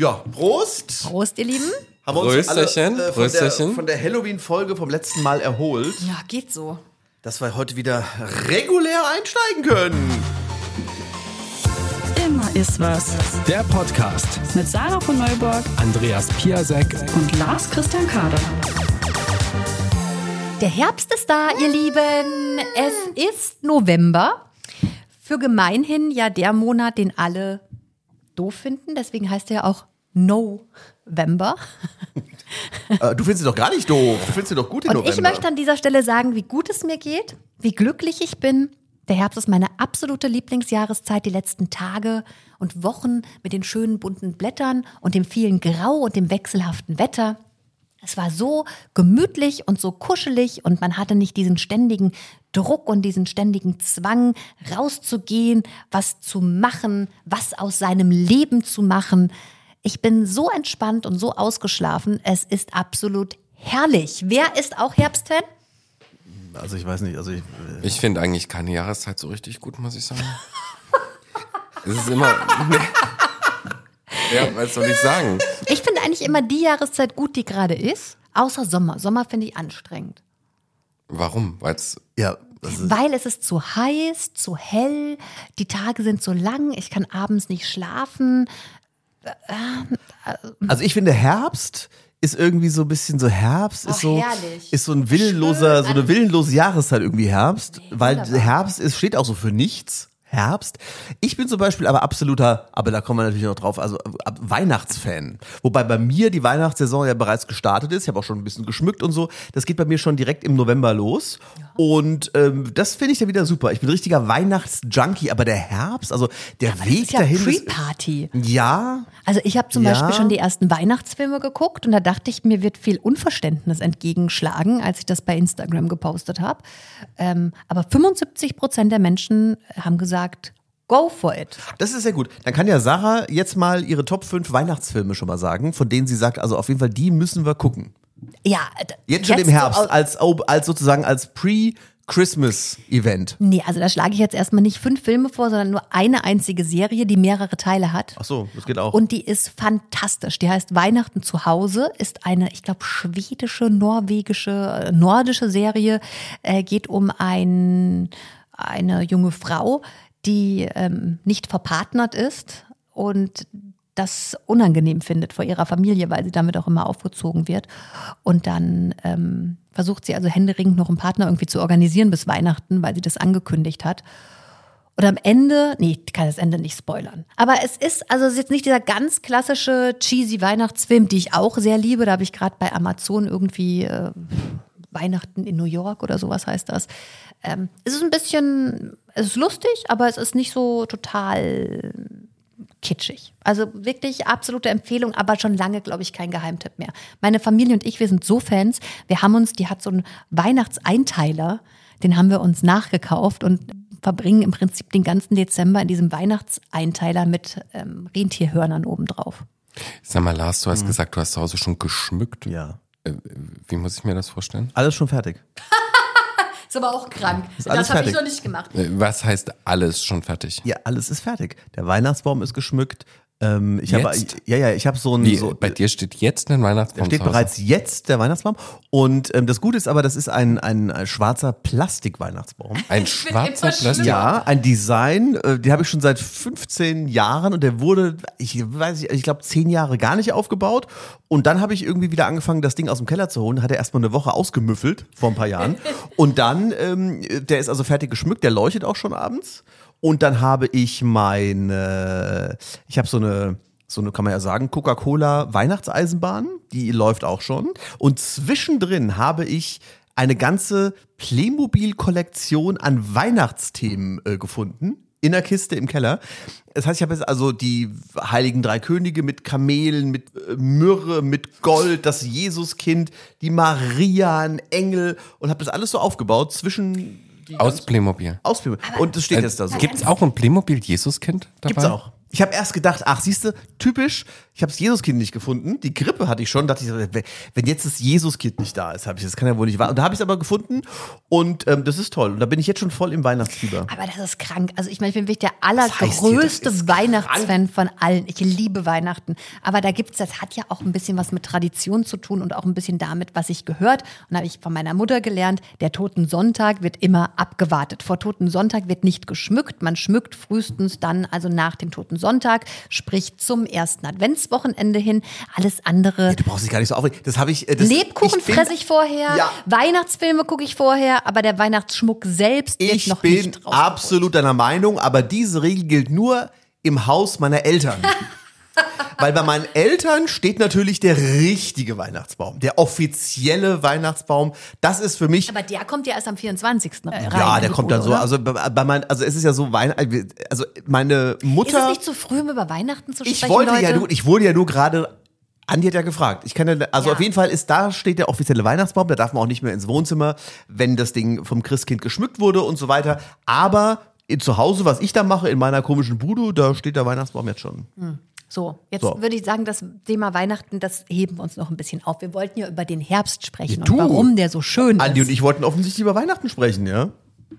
Ja, Prost. Prost, ihr Lieben. Haben wir uns alle, äh, von der, von der Halloween-Folge vom letzten Mal erholt, Ja, geht so. dass wir heute wieder regulär einsteigen können. Immer ist was. Der Podcast. Mit Sarah von Neuburg Andreas Piasek. und Lars Christian Kader. Der Herbst ist da, ihr Lieben. Es ist November. Für gemeinhin ja der Monat, den alle doof finden. Deswegen heißt er ja auch November. Äh, du findest sie doch gar nicht doof. Du findest sie doch gut im Und November. ich möchte an dieser Stelle sagen, wie gut es mir geht, wie glücklich ich bin. Der Herbst ist meine absolute Lieblingsjahreszeit, die letzten Tage und Wochen mit den schönen bunten Blättern und dem vielen Grau und dem wechselhaften Wetter. Es war so gemütlich und so kuschelig und man hatte nicht diesen ständigen Druck und diesen ständigen Zwang, rauszugehen, was zu machen, was aus seinem Leben zu machen. Ich bin so entspannt und so ausgeschlafen. Es ist absolut herrlich. Wer ist auch Herbstfan? also ich weiß nicht, also ich, äh, Ich finde eigentlich keine Jahreszeit so richtig gut, muss ich sagen. es ist immer. Nee. Ja, was soll ich sagen? Ich finde eigentlich immer die Jahreszeit gut, die gerade ist. Außer Sommer. Sommer finde ich anstrengend. Warum? Weil es ja, Weil es ist zu heiß, zu hell, die Tage sind zu lang, ich kann abends nicht schlafen. Also ich finde Herbst ist irgendwie so ein bisschen so Herbst Oh, ist so herrlich. ist so ein willenloser so eine willenlose Jahreszeit irgendwie Herbst, weil wunderbar. Herbst ist steht auch so für nichts. Herbst. Ich bin zum Beispiel aber absoluter, aber da kommen wir natürlich noch drauf, also ab- Weihnachtsfan. Wobei bei mir die Weihnachtssaison ja bereits gestartet ist. Ich habe auch schon ein bisschen geschmückt und so. Das geht bei mir schon direkt im November los. Und ähm, das finde ich dann wieder super. Ich bin richtiger Weihnachtsjunkie, aber der Herbst, also der Das Weg ist ja dahin. Pre-Party. ja, Also ich habe zum Ja. Beispiel schon die ersten Weihnachtsfilme geguckt und da dachte ich, mir wird viel Unverständnis entgegenschlagen, als ich das bei Instagram gepostet habe. Ähm, aber 75 Prozent der Menschen haben gesagt, go for it. Das ist sehr gut. Dann kann ja Sarah jetzt mal ihre Top 5 Weihnachtsfilme schon mal sagen, von denen sie sagt, also auf jeden Fall, die müssen wir gucken. Ja, Jetzt schon im so Herbst, als, als sozusagen als Pre-Christmas-Event. Nee, also da schlage ich jetzt erstmal nicht fünf Filme vor, sondern nur eine einzige Serie, die mehrere Teile hat. Ach so, das geht auch. Und die ist fantastisch. Die heißt Weihnachten zu Hause, ist eine, ich glaube, schwedische, norwegische, äh, nordische Serie. Äh, geht um ein, eine junge Frau, die ähm, nicht verpartnert ist und das unangenehm findet vor ihrer Familie, weil sie damit auch immer aufgezogen wird. Und dann ähm, versucht sie also händeringend noch einen Partner irgendwie zu organisieren bis Weihnachten, weil sie das angekündigt hat. Und am Ende, nee, ich kann das Ende nicht spoilern. Aber es ist, also es ist jetzt nicht dieser ganz klassische cheesy Weihnachtsfilm, die ich auch sehr liebe. Da habe ich gerade bei Amazon irgendwie äh, Weihnachten in New York oder sowas heißt das. Ähm, es ist ein bisschen, es ist lustig, aber es ist nicht so total kitschig. Also wirklich absolute Empfehlung, aber schon lange, glaube ich, kein Geheimtipp mehr. Meine Familie und ich, wir sind so Fans. Wir haben uns, die hat so einen Weihnachtseinteiler, den haben wir uns nachgekauft und verbringen im Prinzip den ganzen Dezember in diesem Weihnachtseinteiler mit ähm, Rentierhörnern obendrauf. Sag mal, Lars, du hast gesagt, du hast zu Hause schon geschmückt. ja. Äh, Wie muss ich mir das vorstellen? Alles schon fertig. Ist aber auch krank. das habe ich noch nicht gemacht. Äh, Was heißt alles schon fertig? Ja, alles ist fertig. Der Weihnachtsbaum ist geschmückt. Ähm, ich habe, ja, ja, ich habe so ein, Wie, so, bei dir steht jetzt ein Weihnachtsbaum Da steht zu Hause. bereits jetzt der Weihnachtsbaum. Und ähm, das Gute ist aber, das ist ein, ein, ein schwarzer Plastik-Weihnachtsbaum. Ein schwarzer Plastik. Ja, ein Design, äh, den habe ich schon seit 15 Jahren und der wurde, ich weiß nicht, ich glaube zehn Jahre gar nicht aufgebaut. Und dann habe ich irgendwie wieder angefangen, das Ding aus dem Keller zu holen. Hat er erstmal eine Woche ausgemüffelt vor ein paar Jahren. Und dann, ähm, der ist also fertig geschmückt, der leuchtet auch schon abends. Und dann habe ich meine, ich habe so eine, so eine, kann man ja sagen, Coca-Cola Weihnachtseisenbahn, die läuft auch schon. Und zwischendrin habe ich eine ganze Playmobil-Kollektion an Weihnachtsthemen äh, gefunden. In der Kiste im Keller. Das heißt, ich habe jetzt also die Heiligen Drei Könige mit Kamelen, mit äh, Myrrhe, mit Gold, das Jesuskind, die Maria, ein Engel und habe das alles so aufgebaut zwischen die Aus Playmobil. Ausführungen. Und das steht Äh, jetzt da so. Gibt's auch ein Playmobil Jesuskind dabei? Gibt's auch. Ich habe erst gedacht, ach, siehst du, typisch, ich habe das Jesuskind nicht gefunden. Die Grippe hatte ich schon, dachte ich, wenn jetzt das Jesuskind nicht da ist, habe ich das kann ja wohl nicht wahr. Und da habe ich es aber gefunden und ähm, das ist toll. Und da bin ich jetzt schon voll im Weihnachtsfieber. Aber das ist krank. Also ich meine, ich bin wirklich der heißt hier, das allergrößte ist Weihnachtsfan von allen. Ich liebe Weihnachten. Aber da gibt's, das hat ja auch ein bisschen was mit Tradition zu tun und auch ein bisschen damit, was ich gehört. Und da habe ich von meiner Mutter gelernt, der Toten Sonntag wird immer abgewartet. Vor Toten Sonntag wird nicht geschmückt. Man schmückt frühestens dann, also nach dem Toten Sonntag, sprich zum ersten Adventswochenende hin. Alles andere. Du brauchst dich gar nicht so aufregen. Das habe ich. äh, Das, Lebkuchen bin- fresse ich vorher, Ja. Weihnachtsfilme gucke ich vorher, aber der Weihnachtsschmuck selbst Ich noch bin nicht drauf. absolut deiner Meinung, aber diese Regel gilt nur im Haus meiner Eltern. Weil bei meinen Eltern steht natürlich der richtige Weihnachtsbaum, der offizielle Weihnachtsbaum. Das ist für mich Aber der kommt ja erst am 24. rein. ja, in der kommt dann so. oder? Also bei, mein, also es ist ja so Weihn also meine Ist Mutter. es nicht zu früh, um über Weihnachten zu ich sprechen, wollte Leute? ja nur, ich wurde ja nur gerade. Andi hat ja gefragt. Ich kann ja, also Ja. auf jeden Fall ist da steht der offizielle Weihnachtsbaum. Da darf man auch nicht mehr ins Wohnzimmer, wenn das Ding vom Christkind geschmückt wurde und so weiter. Aber zu Hause, was ich da mache in meiner komischen Bude, da steht der Weihnachtsbaum jetzt schon. So, jetzt So. würde ich sagen, das Thema Weihnachten, das heben wir uns noch ein bisschen auf. Wir wollten ja über den Herbst sprechen Ja, du. und warum der so schön Andi ist. und ich wollten offensichtlich über Weihnachten sprechen, ja?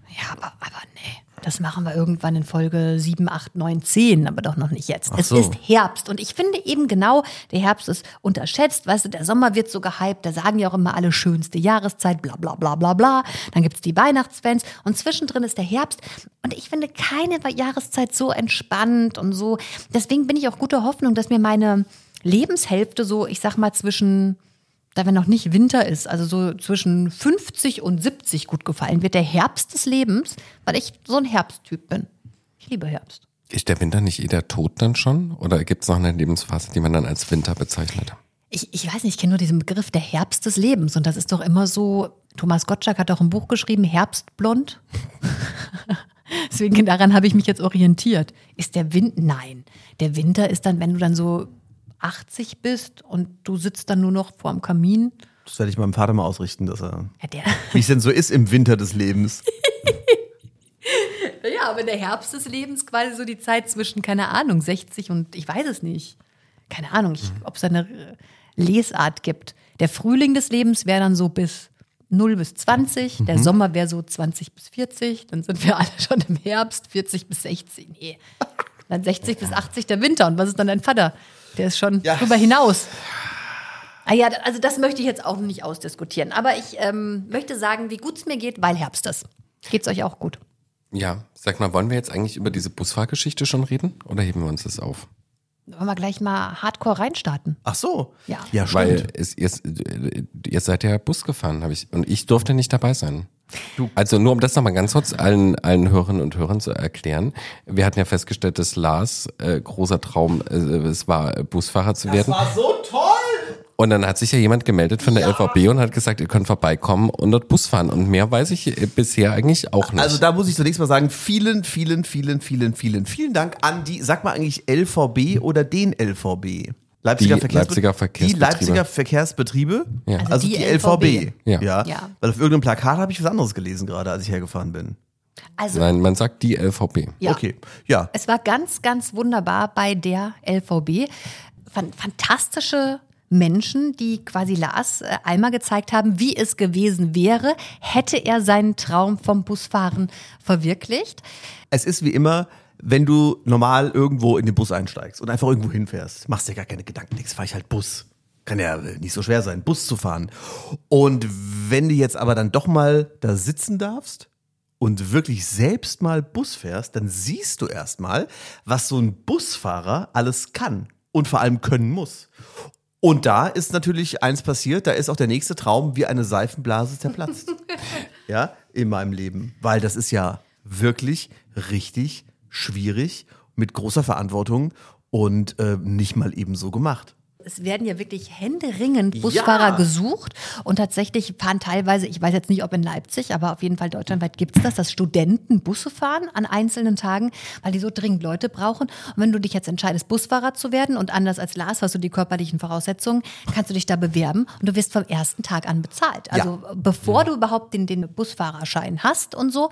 Ja, aber, aber nee. Das machen wir irgendwann in Folge 7, 8, 9, 10, aber doch noch nicht jetzt. es so. ist Herbst und ich finde eben genau, der Herbst ist unterschätzt. Weißt du, der Sommer wird so gehypt, da sagen ja auch immer alle schönste Jahreszeit, bla bla bla bla bla. Dann gibt's die Weihnachtsfans und zwischendrin ist der Herbst. Und ich finde keine Jahreszeit so entspannt und so. Deswegen bin ich auch guter Hoffnung, dass mir meine Lebenshälfte so, ich sag mal, zwischen da wenn noch nicht Winter ist, also so zwischen 50 und 70 gut gefallen wird, der Herbst des Lebens, weil ich so ein Herbsttyp bin. Ich liebe Herbst. Ist der Winter nicht eh der Tod dann schon? Oder gibt es noch eine Lebensphase, die man dann als Winter bezeichnet? Ich, ich weiß nicht, ich kenne nur diesen Begriff der Herbst des Lebens und das ist doch immer so, Thomas Gottschalk hat auch ein Buch geschrieben, Herbstblond. Deswegen daran habe ich mich jetzt orientiert. Ist der Winter? Nein. Der Winter ist dann, wenn du dann so 80 bist und du sitzt dann nur noch vorm Kamin. Das werde ich meinem Vater mal ausrichten, dass er, Ja, wie es denn so ist im Winter des Lebens. Ja, aber der Herbst des Lebens quasi so die Zeit zwischen, keine Ahnung, 60 und ich weiß es nicht. Keine Ahnung, ob es eine äh, Lesart gibt. Der Frühling des Lebens wäre dann so bis 0 bis 20, der Sommer wäre so 20 bis 40, dann sind wir alle schon im Herbst, 40 bis 60. Nee. Dann 60 bis 80 der Winter. Und was ist dann dein Vater? Der ist schon Ja. drüber hinaus. Ah ja, also das möchte ich jetzt auch nicht ausdiskutieren. Aber ich ähm, möchte sagen, wie gut es mir geht, weil Herbst ist. Geht's euch auch gut? Ja, sag mal, wollen wir jetzt eigentlich über diese Busfahrgeschichte schon reden? Oder heben wir uns das auf? Wollen wir gleich mal hardcore reinstarten? Ach so. Ja. Ja, stimmt. Weil es, ihr, ihr seid ja Bus gefahren, habe ich, und ich durfte nicht dabei sein. Also nur um das nochmal ganz kurz allen, allen Hörerinnen und Hörern zu erklären. Wir hatten ja festgestellt, dass Lars äh, großer Traum äh, es war, äh, Busfahrer zu werden. war so toll. Und dann hat sich ja jemand gemeldet von der LVB und hat gesagt, ihr könnt vorbeikommen und dort Bus fahren. Und mehr weiß ich äh, bisher eigentlich auch nicht. Also da muss ich zunächst mal sagen, vielen, vielen, vielen, vielen, vielen, vielen Dank an die, sag mal eigentlich LVB oder den LVB? Leipziger, Die Leipziger Die Verkehrsbetriebe. Leipziger Verkehrsbetriebe? Ja. Also, Also die, die LVB. LVB. Ja. Ja. Ja. Weil auf irgendeinem Plakat habe ich was anderes gelesen gerade, als ich hergefahren bin. Also, Nein, man sagt die LVB. ja. Okay. Ja. Es war ganz, ganz wunderbar bei der LVB. Fan- Fantastische Menschen, die quasi Lars äh, einmal gezeigt haben, wie es gewesen wäre, hätte er seinen Traum vom Busfahren verwirklicht. Es ist wie immer, wenn du normal irgendwo in den Bus einsteigst und einfach irgendwo hinfährst, machst dir gar keine Gedanken, denkst, fahr ich halt Bus. Kann ja nicht so schwer sein, Bus zu fahren. Und wenn du jetzt aber dann doch mal da sitzen darfst und wirklich selbst mal Bus fährst, dann siehst du erst mal, was so ein Busfahrer alles kann und vor allem können muss. Und da ist natürlich eins passiert, da ist auch der nächste Traum wie eine Seifenblase zerplatzt. ja, in meinem Leben. Weil das ist ja wirklich richtig schwierig, mit großer Verantwortung und äh, nicht mal eben so gemacht. Es werden ja wirklich händeringend Busfahrer Ja. gesucht und tatsächlich fahren teilweise, ich weiß jetzt nicht, ob in Leipzig, aber auf jeden Fall deutschlandweit gibt es das, dass Studenten Busse fahren an einzelnen Tagen, weil die so dringend Leute brauchen. Und wenn du dich jetzt entscheidest, Busfahrer zu werden und anders als Lars hast du die körperlichen Voraussetzungen, kannst du dich da bewerben und du wirst vom ersten Tag an bezahlt. Also bevor du überhaupt den, den Busfahrerschein hast und so,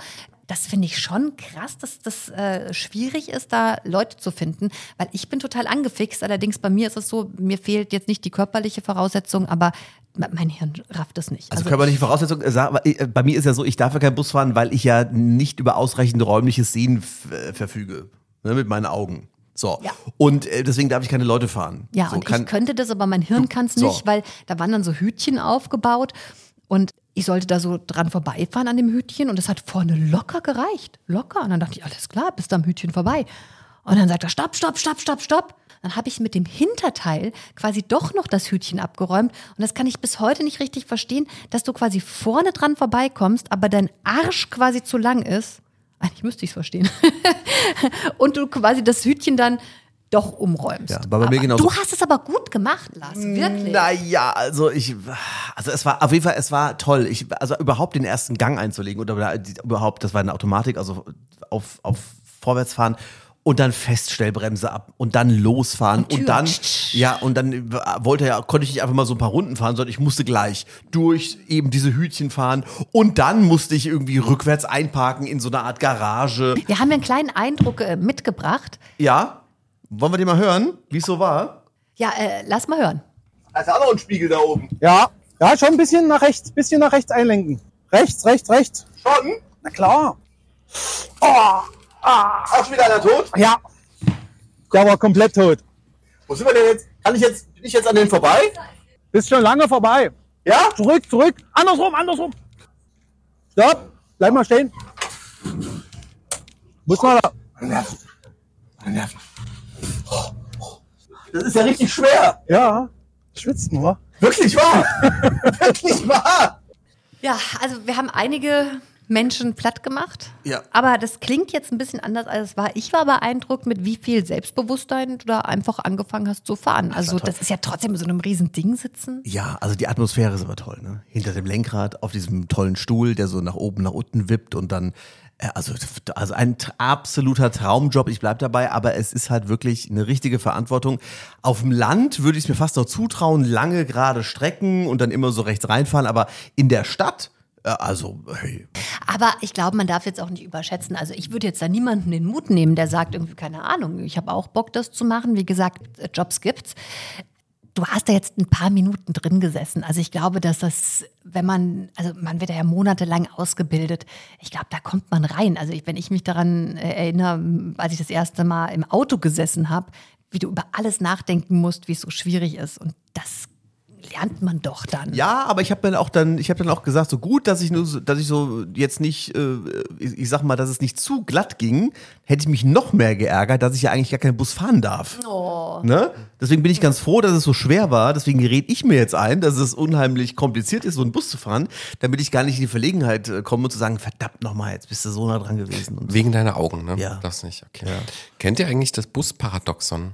das finde ich schon krass, dass das äh, schwierig ist, da Leute zu finden, weil ich bin total angefixt. Allerdings bei mir ist es so, mir fehlt jetzt nicht die körperliche Voraussetzung, aber mein Hirn rafft es nicht. Also, körperliche Voraussetzung, äh, äh, bei mir ist ja so, ich darf ja keinen Bus fahren, weil ich ja nicht über ausreichend räumliches Sehen äh, verfüge. Ne, mit meinen Augen. So. Ja. Und äh, deswegen darf ich keine Leute fahren. Ja, so, und kann, ich könnte das, aber mein Hirn kann es so. nicht, weil da waren dann so Hütchen aufgebaut und ich sollte da so dran vorbeifahren an dem Hütchen und es hat vorne locker gereicht. Locker. Und dann dachte ich, alles klar, bist am Hütchen vorbei. Und dann sagt er, stopp, stopp, stopp, stopp, stopp. Dann habe ich mit dem Hinterteil quasi doch noch das Hütchen abgeräumt. Und das kann ich bis heute nicht richtig verstehen, dass du quasi vorne dran vorbeikommst, aber dein Arsch quasi zu lang ist. Eigentlich müsste ich es verstehen. und du quasi das Hütchen dann doch umräumst. Ja, war bei mir aber genauso. Du hast es aber gut gemacht, Lars, wirklich. Naja, also ich, also es war auf jeden Fall, es war toll. Ich, also überhaupt den ersten Gang einzulegen oder überhaupt, das war eine Automatik, also auf, auf vorwärts fahren und dann Feststellbremse ab und dann losfahren Und und dann, ja, und dann wollte ja, konnte ich nicht einfach mal so ein paar Runden fahren, sondern ich musste gleich durch eben diese Hütchen fahren und dann musste ich irgendwie rückwärts einparken in so einer Art Garage. Wir haben ja einen kleinen Eindruck äh, mitgebracht. Ja, wollen wir den mal hören, wie es so war? Ja, äh, lass mal hören. Da ist auch noch ein Spiegel da oben. Ja, ja, schon ein bisschen nach rechts, bisschen nach rechts einlenken. Rechts, rechts, rechts. Schon? Na klar. Auch schon wieder einer tot? Ja. Der war komplett tot. Wo sind wir denn jetzt? Kann ich jetzt, bin ich jetzt an den vorbei? Bist schon lange vorbei. Ja? Zurück, zurück. Andersrum, andersrum. Stopp. Bleib mal stehen. Muss mal da. Das ist ja richtig schwer. Ja. Schwitzt nur. Wirklich wahr. Wirklich wahr. Ja, also wir haben einige Menschen platt gemacht. Ja. Aber das klingt jetzt ein bisschen anders, als es war. Ich war beeindruckt, mit wie viel Selbstbewusstsein du da einfach angefangen hast zu fahren. Also das ist ja trotzdem so einem riesen Ding sitzen. Ja, also die Atmosphäre ist aber toll, ne? Hinter dem Lenkrad, auf diesem tollen Stuhl, der so nach oben, nach unten wippt und dann, also, also ein absoluter Traumjob, ich bleib dabei, aber es ist halt wirklich eine richtige Verantwortung. Auf dem Land würde ich es mir fast noch zutrauen, lange gerade Strecken und dann immer so rechts reinfahren, aber in der Stadt, äh, also, hey, Aber ich glaube, man darf jetzt auch nicht überschätzen. Also ich würde jetzt da niemanden den Mut nehmen, der sagt irgendwie, keine Ahnung, ich habe auch Bock, das zu machen. Wie gesagt, äh, Jobs gibt's. Du hast da jetzt ein paar Minuten drin gesessen. Also ich glaube, dass das, wenn man, also man wird ja monatelang ausgebildet. Ich glaube, da kommt man rein. Also ich, wenn ich mich daran äh, erinnere, als ich das erste Mal im Auto gesessen habe, wie du über alles nachdenken musst, wie es so schwierig ist. Und das lernt man doch dann. Ja, aber ich habe dann auch dann, ich habe dann auch gesagt, so gut, dass ich nur, so- dass ich so jetzt nicht, äh, ich, ich sag mal, dass es nicht zu glatt ging, hätte ich mich noch mehr geärgert, dass ich ja eigentlich gar keinen Bus fahren darf. Ne? Deswegen bin ich ganz froh, dass es so schwer war. Deswegen rede ich mir jetzt ein, dass es unheimlich kompliziert ist, so einen Bus zu fahren, damit ich gar nicht in die Verlegenheit äh, komme und zu sagen, verdammt nochmal, jetzt bist du so nah dran gewesen. Und so. Wegen deiner Augen, ne? Ja. Das nicht, okay. Kennt ihr eigentlich das Busparadoxon?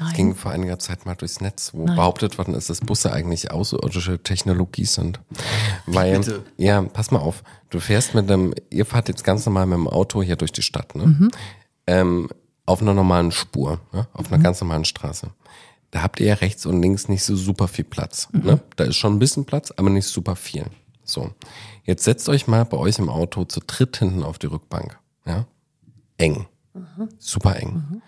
Das Nein. ging vor einiger Zeit mal durchs Netz, wo behauptet worden ist, dass Busse eigentlich außerirdische Technologie sind. Weil, Bitte. ja, pass mal auf, du fährst mit einem, ihr fahrt jetzt ganz normal mit dem Auto hier durch die Stadt, ne? Ähm, auf einer normalen Spur, ne? auf einer ganz normalen Straße. Da habt ihr ja rechts und links nicht so super viel Platz. Ne? Da ist schon ein bisschen Platz, aber nicht super viel. So. Jetzt setzt euch mal bei euch im Auto zu dritt hinten auf die Rückbank. Ja? Eng. Super eng.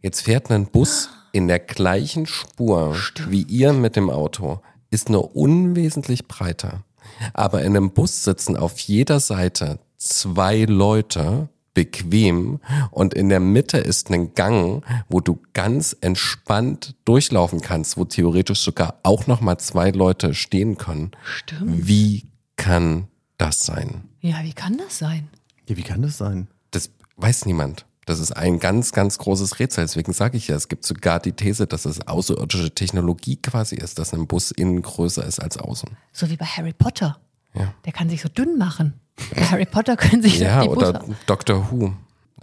Jetzt fährt ein Bus in der gleichen Spur wie ihr mit dem Auto, ist nur unwesentlich breiter. Aber in einem Bus sitzen auf jeder Seite zwei Leute, bequem, und in der Mitte ist ein Gang, wo du ganz entspannt durchlaufen kannst, wo theoretisch sogar auch nochmal zwei Leute stehen können. Stimmt. Wie kann das sein? Ja, wie kann das sein? Ja, wie kann das sein? Das weiß niemand. Das ist ein ganz, ganz großes Rätsel. Deswegen sage ich ja, es gibt sogar die These, dass es außerirdische Technologie quasi ist, dass ein Bus innen größer ist als außen. So wie bei Harry Potter. Ja. Der kann sich so dünn machen. Bei Harry Potter können sich Ja, die Busse oder Doctor Who.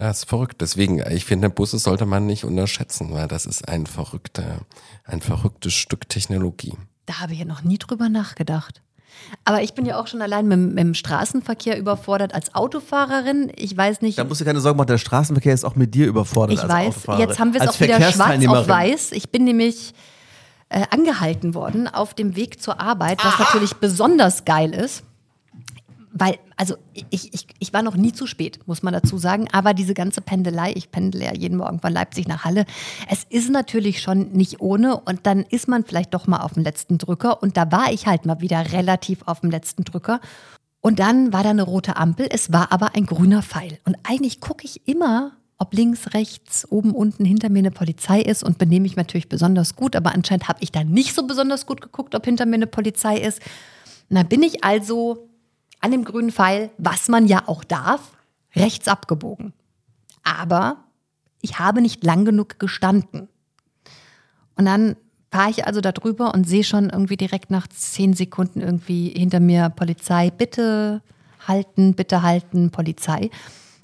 Ja, ist verrückt. Deswegen, ich finde, Busse sollte man nicht unterschätzen, weil das ist ein verrückter, ein verrücktes Stück Technologie. Da habe ich ja noch nie drüber nachgedacht. Aber ich bin ja auch schon allein mit, mit dem Straßenverkehr überfordert als Autofahrerin. Ich weiß nicht, Da musst du keine Sorgen machen, der Straßenverkehr ist auch mit dir überfordert ich als weiß, Autofahrerin. jetzt haben wir es auch wieder schwarz auf weiß. Ich bin nämlich äh, angehalten worden auf dem Weg zur Arbeit, was natürlich besonders geil ist. Weil, also ich, ich, ich war noch nie zu spät, muss man dazu sagen, aber diese ganze Pendelei, ich pendle ja jeden Morgen von Leipzig nach Halle, es ist natürlich schon nicht ohne. Und dann ist man vielleicht doch mal auf dem letzten Drücker. Und da war ich halt mal wieder relativ auf dem letzten Drücker. Und dann war da eine rote Ampel, es war aber ein grüner Pfeil. Und eigentlich gucke ich immer, ob links, rechts, oben, unten hinter mir eine Polizei ist und benehme mich natürlich besonders gut, aber anscheinend habe ich da nicht so besonders gut geguckt, ob hinter mir eine Polizei ist. Und dann bin ich also an dem grünen Pfeil, was man ja auch darf, rechts abgebogen. Aber ich habe nicht lang genug gestanden. Und dann fahre ich also da drüber und sehe schon irgendwie direkt nach zehn Sekunden irgendwie hinter mir Polizei, bitte halten, bitte halten, Polizei.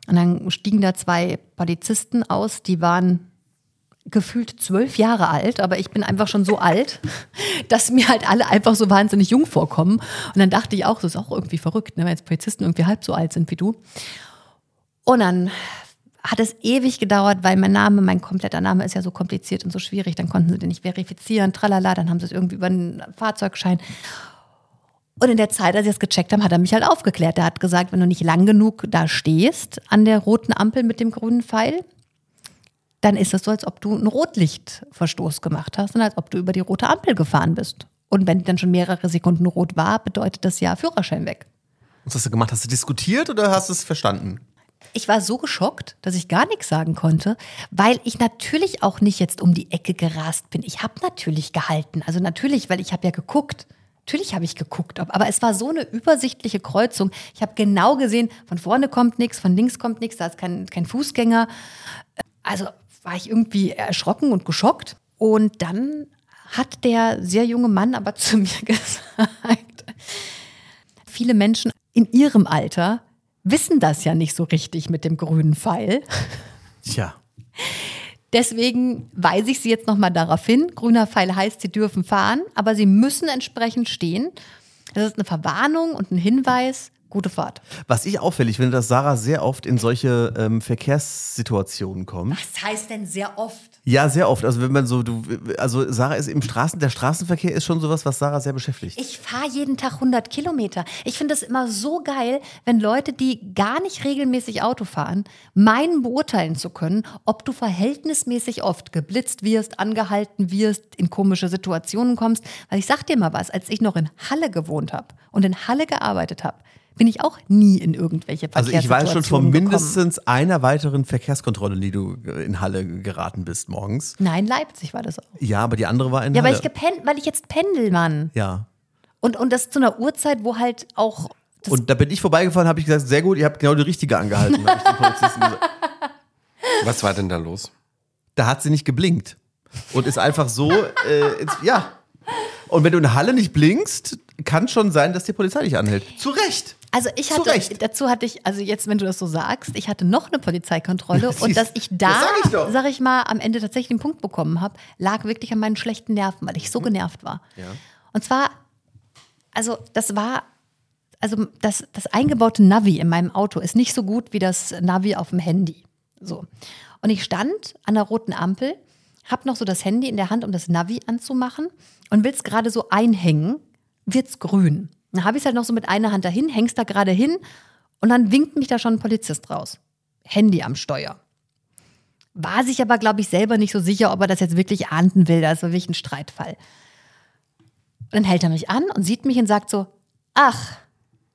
Und dann stiegen da zwei Polizisten aus, die waren gefühlt zwölf Jahre alt, aber ich bin einfach schon so alt, dass mir halt alle einfach so wahnsinnig jung vorkommen. Und dann dachte ich auch, das ist auch irgendwie verrückt, ne, wenn jetzt Polizisten irgendwie halb so alt sind wie du. Und dann hat es ewig gedauert, weil mein Name, mein kompletter Name ist ja so kompliziert und so schwierig. Dann konnten sie den nicht verifizieren, tralala, dann haben sie es irgendwie über einen Fahrzeugschein. Und in der Zeit, als sie es gecheckt haben, hat er mich halt aufgeklärt. Er hat gesagt, wenn du nicht lang genug da stehst an der roten Ampel mit dem grünen Pfeil, dann ist es so, als ob du einen Rotlichtverstoß gemacht hast und als ob du über die rote Ampel gefahren bist. Und wenn dann schon mehrere Sekunden rot war, bedeutet das ja Führerschein weg. Was hast du gemacht? Hast du diskutiert oder hast du es verstanden? Ich war so geschockt, dass ich gar nichts sagen konnte, weil ich natürlich auch nicht jetzt um die Ecke gerast bin. Ich habe natürlich gehalten. Also natürlich, weil ich habe ja geguckt. Natürlich habe ich geguckt, aber es war so eine übersichtliche Kreuzung. Ich habe genau gesehen, von vorne kommt nichts, von links kommt nichts, da ist kein, kein Fußgänger. Also war ich irgendwie erschrocken und geschockt. Und dann hat der sehr junge Mann aber zu mir gesagt, viele Menschen in ihrem Alter wissen das ja nicht so richtig mit dem grünen Pfeil. Tja. Deswegen weise ich Sie jetzt nochmal darauf hin. Grüner Pfeil heißt, Sie dürfen fahren, aber Sie müssen entsprechend stehen. Das ist eine Verwarnung und ein Hinweis. Gute Fahrt. Was ich auffällig finde, dass Sarah sehr oft in solche ähm, Verkehrssituationen kommt. Was heißt denn sehr oft? Ja, sehr oft. Also wenn man so, du, also Sarah ist im Straßen, der Straßenverkehr ist schon sowas, was Sarah sehr beschäftigt. Ich fahre jeden Tag 100 Kilometer. Ich finde es immer so geil, wenn Leute, die gar nicht regelmäßig Auto fahren, meinen beurteilen zu können, ob du verhältnismäßig oft geblitzt wirst, angehalten wirst, in komische Situationen kommst. Weil ich sag dir mal was, als ich noch in Halle gewohnt habe und in Halle gearbeitet habe, bin ich auch nie in irgendwelche Also ich weiß schon von Verkehrssituationen mindestens einer weiteren Verkehrskontrolle, die du in Halle geraten bist morgens. gekommen. Nein, Leipzig war das auch. Ja, aber die andere war in Ja, Halle. weil ich gepennt, weil ich jetzt pendel, Mann. ja. Und, und das zu einer Uhrzeit, wo halt auch das Und da bin ich vorbeigefahren, habe ich gesagt, sehr gut, ihr habt genau die richtige angehalten. Was war denn da los? Da hat sie nicht geblinkt und ist einfach so, äh, ins, ja. Und wenn du in Halle nicht blinkst, kann schon sein, dass die Polizei dich anhält. Zu Recht. Also ich hatte, Recht. dazu hatte ich, also jetzt, wenn du das so sagst, ich hatte noch eine Polizeikontrolle Siehst- und dass ich da, das sag ich doch. sag ich mal, am Ende tatsächlich einen Punkt bekommen habe, lag wirklich an meinen schlechten Nerven, weil ich so genervt war. Und zwar, also das war, also das, das eingebaute Navi in meinem Auto ist nicht so gut wie das Navi auf dem Handy. So. Und ich stand an der roten Ampel, hab noch so das Handy in der Hand, um das Navi anzumachen und will es gerade so einhängen, wird's grün. Dann habe ich es halt noch so mit einer Hand dahin, hängst da gerade hin und dann winkt mich da schon ein Polizist raus. Handy am Steuer. War sich aber, glaube ich, selber nicht so sicher, ob er das jetzt wirklich ahnden will. Das war wirklich ein Streitfall. Und dann hält er mich an und sieht mich und sagt so, ach,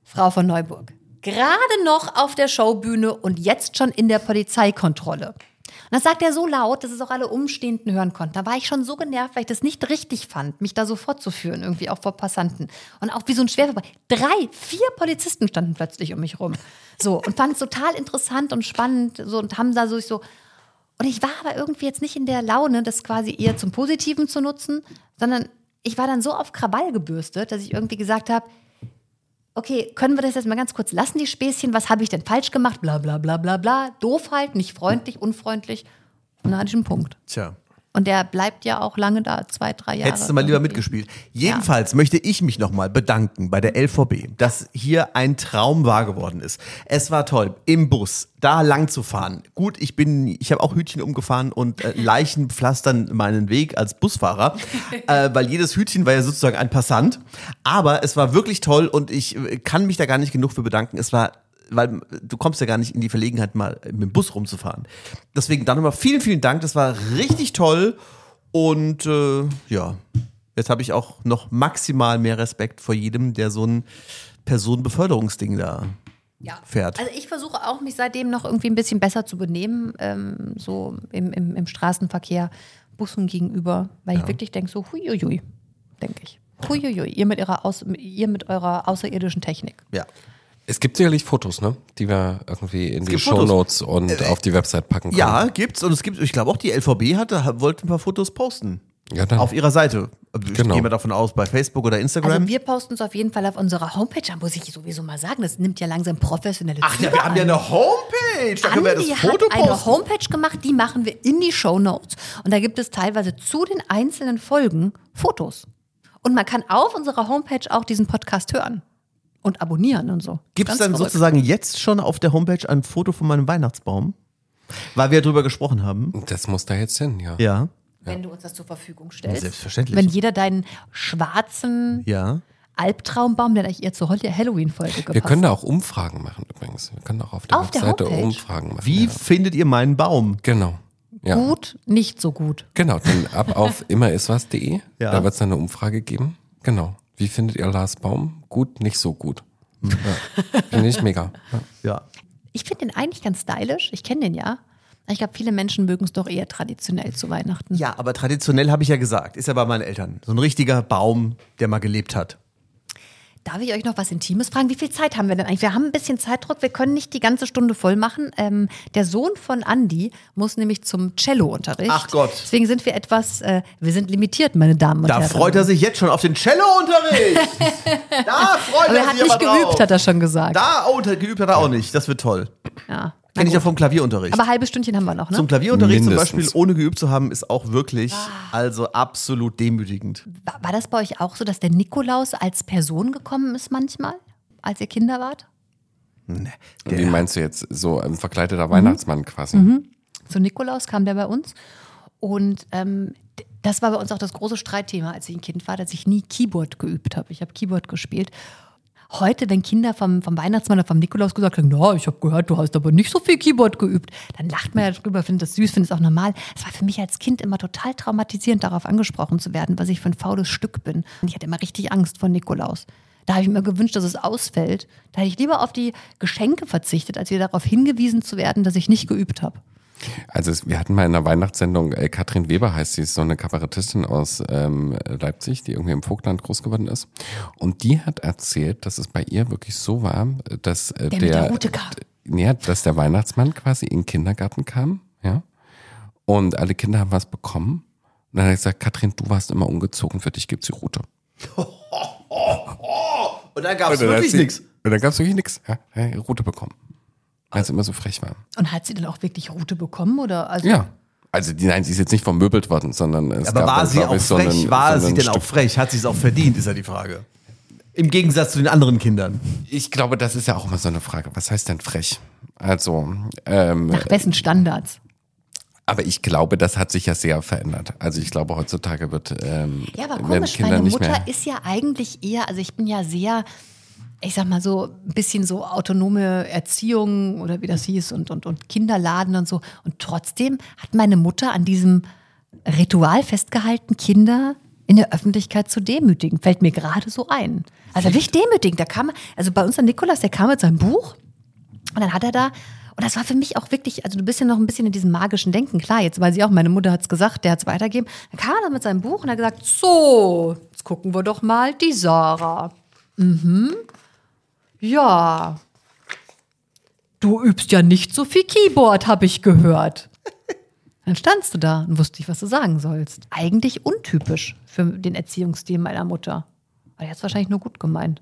Frau von Neuburg, gerade noch auf der Showbühne und jetzt schon in der Polizeikontrolle. Und das sagt er so laut, dass es auch alle Umstehenden hören konnten. Da war ich schon so genervt, weil ich das nicht richtig fand, mich da so fortzuführen, irgendwie auch vor Passanten. Und auch wie so ein Schwerverbrecher. Drei, vier Polizisten standen plötzlich um mich rum. So, und fanden es total interessant und spannend. So, und haben da so, so. Und ich war aber irgendwie jetzt nicht in der Laune, das quasi eher zum Positiven zu nutzen, sondern ich war dann so auf Krawall gebürstet, dass ich irgendwie gesagt habe, okay, können wir das jetzt mal ganz kurz lassen, die Späßchen? Was habe ich denn falsch gemacht? Bla bla bla bla bla. Doof halt, nicht freundlich, unfreundlich. Und dann hatte ich einen Punkt. Tja. Und der bleibt ja auch lange da, zwei, drei Jahre. Hättest du mal lieber mitgespielt. Jedenfalls möchte ich mich nochmal bedanken bei der LVB, dass hier ein Traum wahr geworden ist. Es war toll, im Bus da lang zu fahren. Gut, ich bin, ich habe auch Hütchen umgefahren und äh, Leichen pflastern meinen Weg als Busfahrer, äh, weil jedes Hütchen war ja sozusagen ein Passant. Aber es war wirklich toll und ich äh, kann mich da gar nicht genug für bedanken. Es war weil du kommst ja gar nicht in die Verlegenheit, mal mit dem Bus rumzufahren. Deswegen dann nochmal vielen, vielen Dank. Das war richtig toll. Und äh, ja, jetzt habe ich auch noch maximal mehr Respekt vor jedem, der so ein Personenbeförderungsding da Ja. fährt. Also ich versuche auch, mich seitdem noch irgendwie ein bisschen besser zu benehmen, ähm, so im, im, im Straßenverkehr, Bussen gegenüber, weil ich wirklich denke, so huiuiui, denke ich. Huiuiui, ihr mit, ihrer Aus, ihr mit eurer außerirdischen Technik. ja. Es gibt sicherlich Fotos, ne? Die wir irgendwie in die gibt Fotos. Shownotes und auf die Website packen können. ja, gibt's. Und es gibt, ich glaube auch die LVB hatte, wollte ein paar Fotos posten. Ja, dann. Auf ihrer Seite. Ich Genau. gehe mal davon aus, bei Facebook oder Instagram. Also wir posten es auf jeden Fall auf unserer Homepage, da muss ich sowieso mal sagen, das nimmt ja langsam professionelle Ach ja, wir haben ja eine Homepage. Da können wir Andi das Foto hat eine posten. Homepage gemacht, die machen wir in die Show Notes. Und da gibt es teilweise zu den einzelnen Folgen Fotos. Und man kann auf unserer Homepage auch diesen Podcast hören und abonnieren und so. Gibt es dann verrückt. sozusagen jetzt schon auf der Homepage ein Foto von meinem Weihnachtsbaum? Weil wir drüber gesprochen haben. Das muss da jetzt hin, ja. Ja. wenn du uns das zur Verfügung stellst. Selbstverständlich. Wenn jeder deinen schwarzen Ja. Albtraumbaum, der euch eher zur Halloween-Folge gepasst Wir können da auch Umfragen machen übrigens. Wir können auch auf der Auf der Webseite Homepage? Umfragen machen. Wie Ja. findet ihr meinen Baum? Genau. Ja. Gut, nicht so gut. Genau, dann ab auf immeriswas.de. Ja. Da wird es eine Umfrage geben. Genau. Wie findet ihr Lars Baum? Gut, nicht so gut. Hm. Ja. Finde ich mega. Ja. Ja. Ich finde den eigentlich ganz stylisch. Ich kenne den ja. Ich glaube, viele Menschen mögen es doch eher traditionell zu Weihnachten. Ja, aber traditionell habe ich ja gesagt, ist ja bei meinen Eltern. So ein richtiger Baum, der mal gelebt hat. Darf ich euch noch was Intimes fragen? Wie viel Zeit haben wir denn eigentlich? Wir haben ein bisschen Zeitdruck. Wir können nicht die ganze Stunde voll machen. Ähm, der Sohn von Andy muss nämlich zum Cello-Unterricht. Ach Gott. Deswegen sind wir etwas, äh, wir sind limitiert, meine Damen und Da Herren. freut er sich jetzt schon auf den Cello-Unterricht. da freut Aber er er hat sich nicht aber drauf. geübt, hat er schon gesagt. Da, oh, geübt hat er auch nicht. Das wird toll. Ja. Kenn ich ja vom Klavierunterricht. Aber halbe Stündchen haben wir noch, ne? Zum Klavierunterricht zum Mindestens. Beispiel ohne geübt zu haben, ist auch wirklich Ah. also absolut demütigend. War, war das bei euch auch so, dass der Nikolaus als Person gekommen ist manchmal, als ihr Kinder wart? Wie meinst du jetzt? So ein Mhm. verkleideter Weihnachtsmann quasi. Zu Nikolaus kam der bei uns. Und ähm, d- das war bei uns auch das große Streitthema, als ich ein Kind war, dass ich nie Keyboard geübt habe. Ich habe Keyboard gespielt. Heute, wenn Kinder vom, vom Weihnachtsmann oder vom Nikolaus gesagt haben, na, ich habe gehört, du hast aber nicht so viel Keyboard geübt, dann lacht man ja drüber, findet das süß, findet es auch normal. Es war für mich als Kind immer total traumatisierend, darauf angesprochen zu werden, was ich für ein faules Stück bin. Und ich hatte immer richtig Angst vor Nikolaus. Da habe ich mir gewünscht, dass es ausfällt. Da hätte ich lieber auf die Geschenke verzichtet, als wieder darauf hingewiesen zu werden, dass ich nicht geübt habe. Also es, wir hatten mal in einer Weihnachtssendung, äh, Katrin Weber heißt sie, ist so eine Kabarettistin aus ähm, Leipzig, die irgendwie im Vogtland groß geworden ist. Und die hat erzählt, dass es bei ihr wirklich so war, dass äh, Der der, der Rute kam. d- ja, dass der Weihnachtsmann quasi in den Kindergarten kam, ja. Und alle Kinder haben was bekommen. Und dann hat er gesagt, Katrin, du warst immer ungezogen, für dich gibt's die Route. Und da gab es Und dann hat wirklich sie- nichts. Und dann gab's wirklich nichts. Ja, Route bekommen. Weil sie immer so frech war. Und hat sie dann auch wirklich Rute bekommen? Oder? Also, Ja. Also die, nein, sie ist jetzt nicht vermöbelt worden, sondern es Aber gab war dann, sie auch ich, so frech? einen- war so sie denn Stück auch frech? Hat sie es auch verdient, ist ja die Frage. Im Gegensatz zu den anderen Kindern. Ich glaube, das ist ja auch immer so eine Frage. Was heißt denn frech? Also, ähm, Nach wessen Standards? aber ich glaube, das hat sich ja sehr verändert. Also ich glaube, heutzutage wird ähm, Ja, aber komisch, meine Mutter ist ja eigentlich eher, also ich bin ja sehr, ich sag mal so, ein bisschen so autonome Erziehung oder wie das hieß und, und, und Kinderladen und so. Und trotzdem hat meine Mutter an diesem Ritual festgehalten, Kinder in der Öffentlichkeit zu demütigen. Fällt mir gerade so ein. Also wirklich demütigen. Da kam, also bei uns der Nikolaus, der kam mit seinem Buch und dann hat er da, und das war für mich auch wirklich, also du bist ja noch ein bisschen in diesem magischen Denken. Klar, jetzt weiß ich auch, meine Mutter hat es gesagt, der hat es weitergegeben. Dann kam er dann mit seinem Buch und hat gesagt, so, jetzt gucken wir doch mal die Sarah. Mhm. Ja. Du übst ja nicht so viel Keyboard, habe ich gehört. Dann standst du da und wusste nicht, was du sagen sollst. Eigentlich untypisch für den Erziehungsstil meiner Mutter. Aber er hat es wahrscheinlich nur gut gemeint.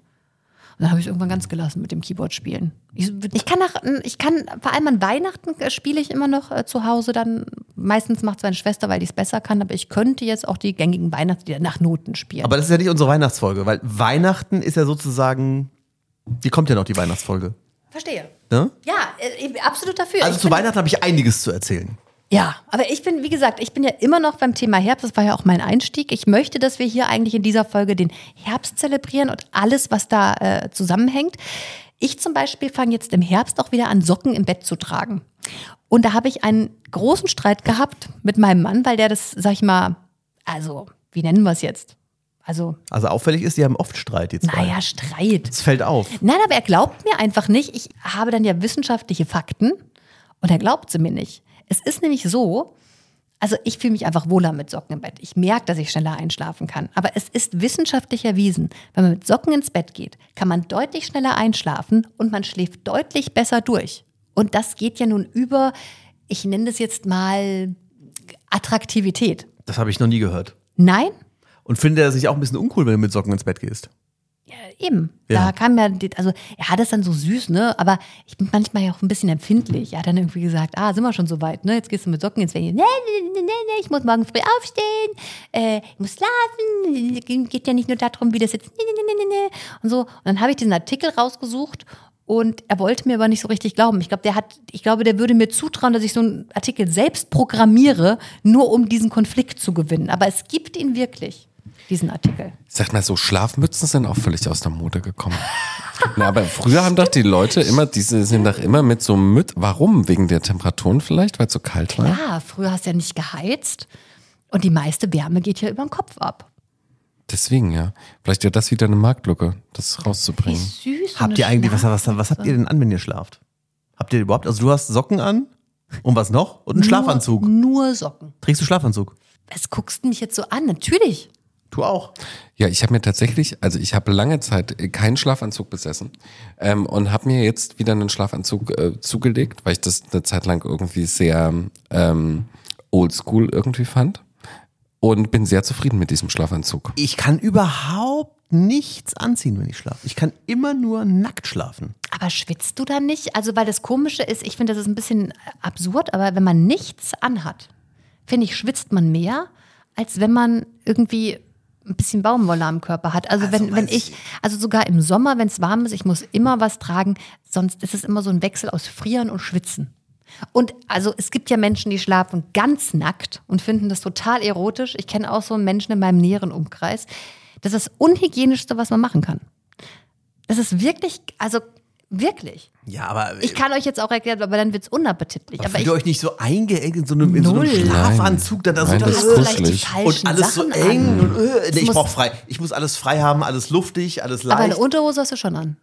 dann habe ich irgendwann ganz gelassen mit dem Keyboard spielen. Ich, ich kann nach, ich kann, vor allem an Weihnachten äh, spiele ich immer noch äh, zu Hause dann. Meistens macht es meine Schwester, weil die es besser kann, aber ich könnte jetzt auch die gängigen Weihnachtslieder nach Noten spielen. Aber das ist ja nicht unsere Weihnachtsfolge, weil Weihnachten ist ja sozusagen, die kommt ja noch, die Weihnachtsfolge. Verstehe. Ne? Ja, äh, absolut dafür. Also Ich zu Weihnachten habe ich einiges zu erzählen. Ja, aber ich bin, wie gesagt, ich bin ja immer noch beim Thema Herbst. Das war ja auch mein Einstieg. Ich möchte, dass wir hier eigentlich in dieser Folge den Herbst zelebrieren und alles, was da äh, zusammenhängt. Ich zum Beispiel fange jetzt im Herbst auch wieder an, Socken im Bett zu tragen. Und da habe ich einen großen Streit gehabt mit meinem Mann, weil der das, sag ich mal, also, wie nennen wir es jetzt? Also, Also auffällig ist, die haben oft Streit jetzt. naja, Streit. Es fällt auf. Nein, aber er glaubt mir einfach nicht. Ich habe dann ja wissenschaftliche Fakten und er glaubt sie mir nicht. Es ist nämlich so, also ich fühle mich einfach wohler mit Socken im Bett. Ich merke, dass ich schneller einschlafen kann. Aber es ist wissenschaftlich erwiesen, wenn man mit Socken ins Bett geht, kann man deutlich schneller einschlafen und man schläft deutlich besser durch. Und das geht ja nun über, ich nenne das jetzt mal Attraktivität. Das habe ich noch nie gehört. Nein? Und finde er sich auch ein bisschen uncool, wenn du mit Socken ins Bett gehst. Eben. Ja. Da kam ja, also er hat es dann so süß, ne? Aber ich bin manchmal ja auch ein bisschen empfindlich. Er hat dann irgendwie gesagt, ah, sind wir schon so weit, ne? Jetzt gehst du mit Socken ins Bett. Nee, nee, nee, nee, nee, ich muss morgen früh aufstehen, äh, ich muss schlafen. Geht ja nicht nur darum, wie das jetzt, nee, nee, nee, nee, nee. Und so. Und dann habe ich diesen Artikel rausgesucht und er wollte mir aber nicht so richtig glauben. Ich glaube, der hat, ich glaube, der würde mir zutrauen, dass ich so einen Artikel selbst programmiere, nur um diesen Konflikt zu gewinnen. Aber es gibt ihn wirklich, diesen Artikel. Sag mal so, Schlafmützen sind auch völlig aus der Mode gekommen. Na, aber früher haben doch die Leute immer, diese sind doch immer mit so Müt. Warum? Wegen der Temperaturen vielleicht, weil es so kalt war? Ja, früher hast du ja nicht geheizt und die meiste Wärme geht ja über den Kopf ab. Deswegen, ja. Vielleicht ja das wieder eine Marktlücke, das Wie rauszubringen. süß. so Habt ihr eigentlich, was, was, was habt ihr denn an, wenn ihr schlaft? Habt ihr überhaupt, also du hast Socken an und was noch? Und einen Schlafanzug. Nur, nur Socken. Trägst du Schlafanzug? Was guckst du mich jetzt so an? Natürlich. Du auch. Ja, ich habe mir tatsächlich, also ich habe lange Zeit keinen Schlafanzug besessen ähm, und habe mir jetzt wieder einen Schlafanzug äh, zugelegt, weil ich das eine Zeit lang irgendwie sehr ähm, oldschool irgendwie fand und bin sehr zufrieden mit diesem Schlafanzug. Ich kann überhaupt nichts anziehen, wenn ich schlafe. Ich kann immer nur nackt schlafen. Aber schwitzt du dann nicht? Also, weil das Komische ist, ich finde, das ist ein bisschen absurd, aber wenn man nichts anhat, finde ich, schwitzt man mehr, als wenn man irgendwie ein bisschen Baumwolle am Körper hat. Also, wenn, wenn weiß ich, also sogar im Sommer, wenn es warm ist, ich muss immer was tragen, sonst ist es immer so ein Wechsel aus Frieren und Schwitzen. Und also es gibt ja Menschen, die schlafen ganz nackt und finden das total erotisch. Ich kenne auch so Menschen in meinem näheren Umkreis. Das ist das Unhygienischste, was man machen kann. Das ist wirklich, also wirklich. Ja, aber Ich kann euch jetzt auch erklären, aber dann wird's unappetitlich. Aber Fühlt ich, ihr euch nicht so eingeengt in so einem, in so einem. Schlafanzug, dann da so Nein, da das ist kuschelig. und alles Sachen so eng an. und äh, nee, ich muss- brauch frei. Ich muss alles frei haben, alles luftig, alles Aber eine leicht. Unterhose hast du schon an.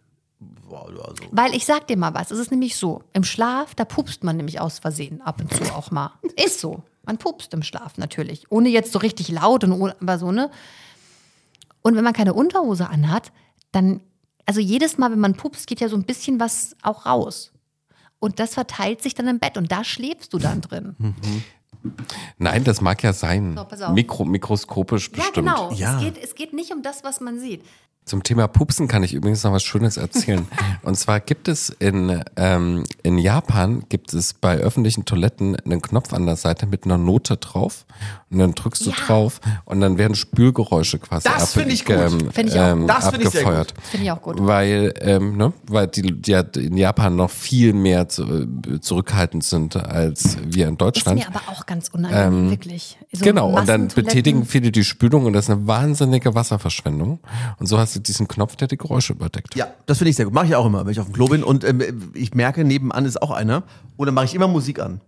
Also. Weil ich sag dir mal was, es ist nämlich so, im Schlaf, da pupst man nämlich aus Versehen ab und zu auch mal. Ist so. Man pupst im Schlaf natürlich. Ohne jetzt so richtig laut und ohne, aber so, ne? Und wenn man keine Unterhose anhat, dann, also jedes Mal, wenn man pupst, geht ja so ein bisschen was auch raus. Und das verteilt sich dann im Bett und da schläfst du dann drin. Nein, das mag ja sein. So, pass auf. Mikro, mikroskopisch Ja, bestimmt. genau. Ja. Es, geht, es geht nicht um das, was man sieht. Zum Thema Pupsen kann ich übrigens noch was Schönes erzählen. Und zwar gibt es in, ähm, in Japan gibt es bei öffentlichen Toiletten einen Knopf an der Seite mit einer Note drauf. Und dann drückst du Ja. drauf und dann werden Spülgeräusche quasi Das finde ich gut. Finde ich auch. ähm, Das finde ich sehr abgefeuert. Finde ich auch gut. Weil, ähm, ne, weil die, die ja in Japan noch viel mehr zu, äh, zurückhaltend sind als wir in Ist Deutschland. mir aber auch ganz unangenehm, wirklich. So Genau, und dann betätigen viele die Spülung und das ist eine wahnsinnige Wasserverschwendung. Und so hast du diesen Knopf, der die Geräusche überdeckt. Ja, das finde ich sehr gut. Mache ich auch immer, wenn ich auf dem Klo bin. Und ähm, ich merke, nebenan ist auch einer. Und dann mache ich immer Musik an.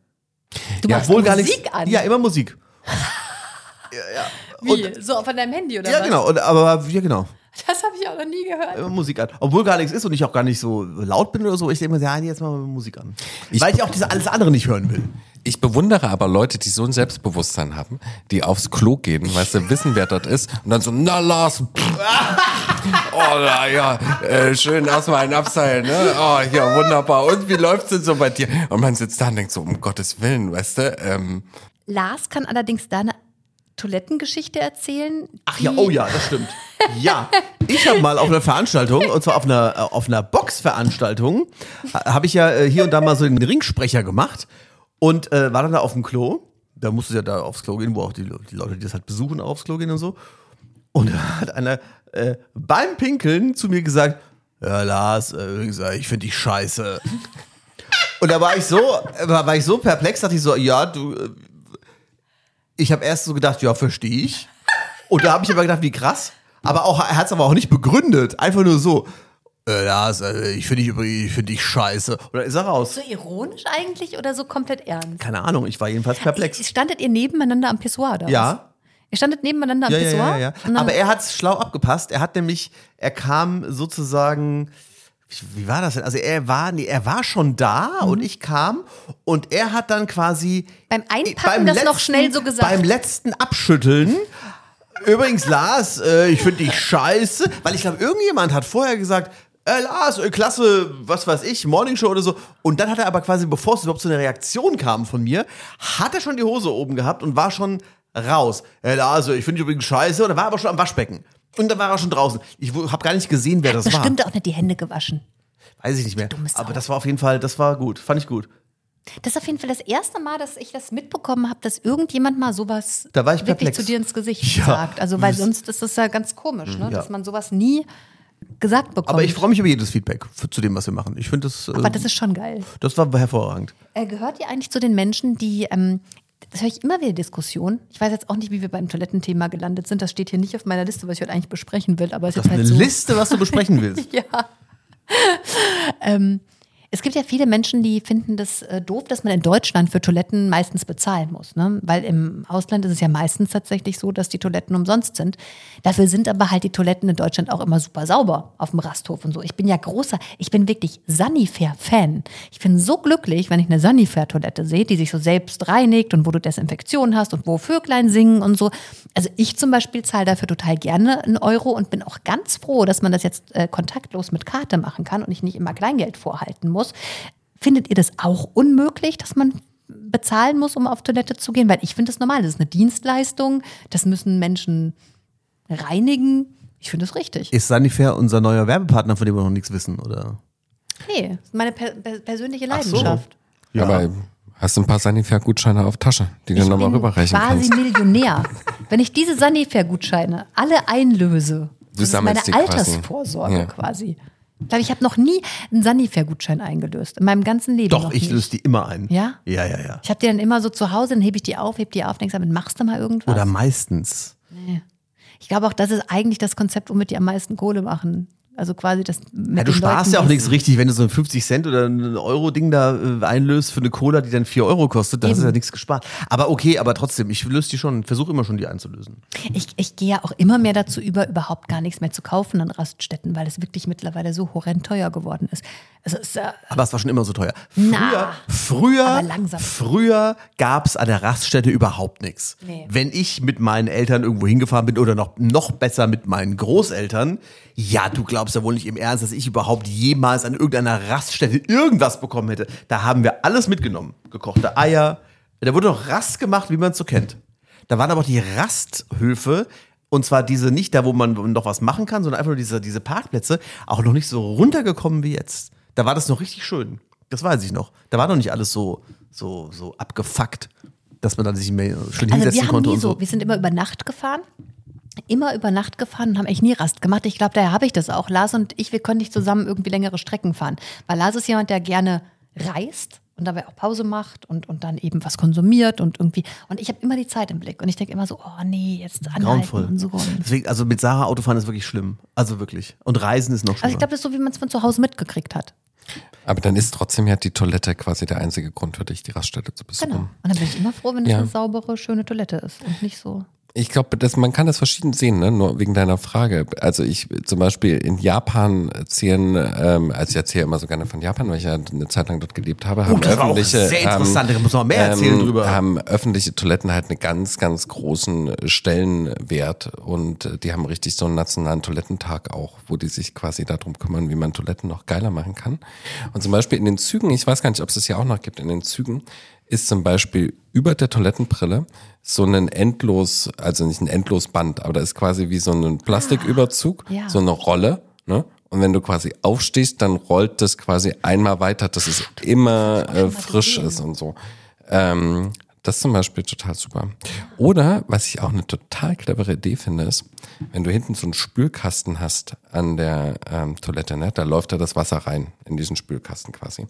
Du Ja, machst Obwohl gar Musik nichts. an. Ja, immer Musik. Wie? so von deinem Handy oder Ja, was? genau. Und, aber ja, genau. Das habe ich auch noch nie gehört. Immer Musik an. Obwohl gar nichts ist und ich auch gar nicht so laut bin oder so. Ich denke mir, ja, jetzt machen wir Musik an. Ich- Weil ich auch diese alles andere nicht hören will. Ich bewundere aber Leute, die so ein Selbstbewusstsein haben, die aufs Klo gehen, weil sie wissen, wer dort ist, und dann so, na Lars, oh na ja, äh, schön erstmal ein Abseilen, ne? Oh, ja, wunderbar. Und wie läuft's denn so bei dir? Und man sitzt da und denkt so, um Gottes Willen, weißt du, ähm, Lars kann allerdings da eine Toilettengeschichte erzählen. Ach ja, oh ja, das stimmt. Ja, Ich habe mal auf einer Veranstaltung, und zwar auf einer, äh, auf einer Boxveranstaltung, ha- habe ich ja äh, hier und da mal so den Ringsprecher gemacht und äh, war dann da auf dem Klo. Da musste ja da aufs Klo gehen, wo auch die, die Leute, die das halt besuchen, aufs Klo gehen und so. Und da hat einer äh, beim Pinkeln zu mir gesagt, ja Lars, äh, äh, ich finde dich scheiße. Und da war ich so, äh, war, war ich so perplex, dachte ich so, ja, du, äh, ich habe erst so gedacht, ja, verstehe ich. Und da habe ich aber gedacht, wie krass. Aber auch, er hat es aber auch nicht begründet. Einfach nur so, äh, Lars, äh, ich finde dich übrigens, ich finde dich scheiße. Dann ist er raus. So ironisch eigentlich oder so komplett ernst? Keine Ahnung, ich war jedenfalls perplex. Standet ihr nebeneinander am Pissoir da? Ja. Ihr standet nebeneinander am Ja, ja, Pissoir? ja, ja. Dann- Aber er hat es schlau abgepasst. Er hat nämlich, er kam sozusagen, wie, war das denn? Also er war, nee, er war schon da Mhm. und ich kam und er hat dann quasi Beim Einpacken das noch schnell so gesagt. Beim letzten Abschütteln. Übrigens, Lars, äh, ich finde dich scheiße, weil ich glaube, irgendjemand hat vorher gesagt, äh, Lars, äh, klasse, was weiß ich, Morningshow oder so. Und dann hat er aber quasi, bevor es überhaupt zu einer Reaktion kam von mir, hat er schon die Hose oben gehabt und war schon raus. Äh, Lars, ich finde übrigens scheiße. Und er war aber schon am Waschbecken. Und dann war er schon draußen. Ich habe gar nicht gesehen, wer das war. Bestimmt auch nicht die Hände gewaschen. Weiß ich nicht mehr. Aber das war auf jeden Fall, das war gut. Fand ich gut. Das ist auf jeden Fall das erste Mal, dass ich das mitbekommen habe, dass irgendjemand mal sowas Da war ich wirklich perplex. zu dir ins Gesicht Ja. sagt. Also weil sonst ist das ja ganz komisch, ne? dass man sowas nie gesagt bekommt. Aber ich freue mich über jedes Feedback für, zu dem, was wir machen. Ich finde das, Aber das ist schon geil. das war hervorragend. Äh, gehört ihr eigentlich zu den Menschen, die, ähm, das höre ich immer wieder Diskussionen. Ich weiß jetzt auch nicht, wie wir beim Toilettenthema gelandet sind. Das steht hier nicht auf meiner Liste, was ich heute eigentlich besprechen will. Aber es ist jetzt ist halt eine so. Liste, was du besprechen willst. Ja. ähm, es gibt ja viele Menschen, die finden das äh, doof, dass man in Deutschland für Toiletten meistens bezahlen muss. Ne? Weil im Ausland ist es ja meistens tatsächlich so, dass die Toiletten umsonst sind. Dafür sind aber halt die Toiletten in Deutschland auch immer super sauber auf dem Rasthof und so. Ich bin ja großer, ich bin wirklich Sanifair-Fan. Ich bin so glücklich, wenn ich eine Sanifair-Toilette sehe, die sich so selbst reinigt und wo du Desinfektion hast und wo Vöglein singen und so. Also ich zum Beispiel zahle dafür total gerne einen Euro und bin auch ganz froh, dass man das jetzt äh, kontaktlos mit Karte machen kann und ich nicht immer Kleingeld vorhalten muss. Findet ihr das auch unmöglich, dass man bezahlen muss, um auf Toilette zu gehen? Weil ich finde das normal. Das ist eine Dienstleistung. Das müssen Menschen reinigen. Ich finde das richtig. Ist Sanifair unser neuer Werbepartner, von dem wir noch nichts wissen, oder? Nee, das ist meine per per persönliche Ach so. Leidenschaft. Ja. Aber hast du ein paar Sanifair-Gutscheine auf Tasche, die du Ich nochmal bin rüberreichen quasi kannst? Millionär. Wenn ich diese Sanifair-Gutscheine alle einlöse, das ist meine die quasi. Altersvorsorge Ja. quasi. Ich glaube, ich habe noch nie einen Sanifair-Gutschein eingelöst. In meinem ganzen Leben. Doch, ich nie. löse die immer ein. Ja? Ja, ja, ja. Ich habe die dann immer so zu Hause, dann hebe ich die auf, heb die auf, denkst, damit machst du mal irgendwas. Oder meistens. ich glaube auch, das ist eigentlich das Konzept, womit die am meisten Kohle machen. Also quasi das mit Ja, du sparst Leuten, ja auch nichts richtig, wenn du so ein 50 Cent oder ein Euro-Ding da äh, einlöst für eine Cola, die dann 4 Euro kostet, da hast du Eben. ja nichts gespart. Aber okay, aber trotzdem, ich löse die schon, versuche immer schon die einzulösen. Ich, ich gehe ja auch immer mehr dazu über, überhaupt gar nichts mehr zu kaufen an Raststätten, weil es wirklich mittlerweile so horrend teuer geworden ist. Also es äh, Aber es war schon immer so teuer. Früher, Na, früher, früher gab es an der Raststätte überhaupt nichts. Nee. Wenn ich mit meinen Eltern irgendwo hingefahren bin oder noch, noch besser mit meinen Großeltern, ja, du glaubst ja wohl nicht im Ernst, dass ich überhaupt jemals an irgendeiner Raststätte irgendwas bekommen hätte. Da haben wir alles mitgenommen. Gekochte Eier. Da wurde noch Rast gemacht, wie man es so kennt. Da waren aber auch die Rasthöfe, und zwar diese nicht da, wo man noch was machen kann, sondern einfach nur diese, diese Parkplätze, auch noch nicht so runtergekommen wie jetzt. Da war das noch richtig schön. Das weiß ich noch. Da war noch nicht alles so, so, so abgefuckt, dass man dann sich mehr schön also hinsetzen wir haben konnte nie und so, so. wir sind immer über Nacht gefahren. Immer über Nacht gefahren und haben echt nie Rast gemacht. Ich glaube, daher habe ich das auch. Lars und ich, wir können nicht zusammen irgendwie längere Strecken fahren. Weil Lars ist jemand, der gerne reist und dabei auch Pause macht und, und dann eben was konsumiert und irgendwie. Und ich habe immer die Zeit im Blick. Und ich denke immer so, oh nee, jetzt anhalten Grauenvoll. und so. Und Deswegen, also mit Sarah Autofahren ist wirklich schlimm. Also wirklich. Und Reisen ist noch schlimmer. also ich glaube, das ist so, wie man es von zu Hause mitgekriegt hat. Aber dann ist trotzdem ja die Toilette quasi der einzige Grund für dich, die Raststätte zu besuchen. Genau. Und dann bin ich immer froh, wenn es Ja. eine saubere, schöne Toilette ist und nicht so. Ich glaube, dass man kann das verschieden sehen, ne? nur wegen deiner Frage. Also ich zum Beispiel in Japan zählen, ähm, also ich erzähle immer so gerne von Japan, weil ich ja eine Zeit lang dort gelebt habe, haben Oh, das war auch öffentliche, sehr interessant, da muss man mehr erzählen drüber. haben öffentliche Toiletten halt einen ganz, ganz großen Stellenwert und die haben richtig so einen nationalen Toilettentag auch, wo die sich quasi darum kümmern, wie man Toiletten noch geiler machen kann. Und zum Beispiel in den Zügen, ich weiß gar nicht, ob es das ja auch noch gibt, in den Zügen ist zum Beispiel über der Toilettenbrille so ein endlos, also nicht ein Endlosband, aber da ist quasi wie so ein Plastiküberzug, Ah, ja. so eine Rolle, ne? Und wenn du quasi aufstehst, dann rollt das quasi einmal weiter, dass es immer äh, frisch ist und so. Ähm, das ist zum Beispiel total super. Oder, was ich auch eine total clevere Idee finde, ist, wenn du hinten so einen Spülkasten hast an der ähm, Toilette, ne, da läuft da das Wasser rein in diesen Spülkasten quasi.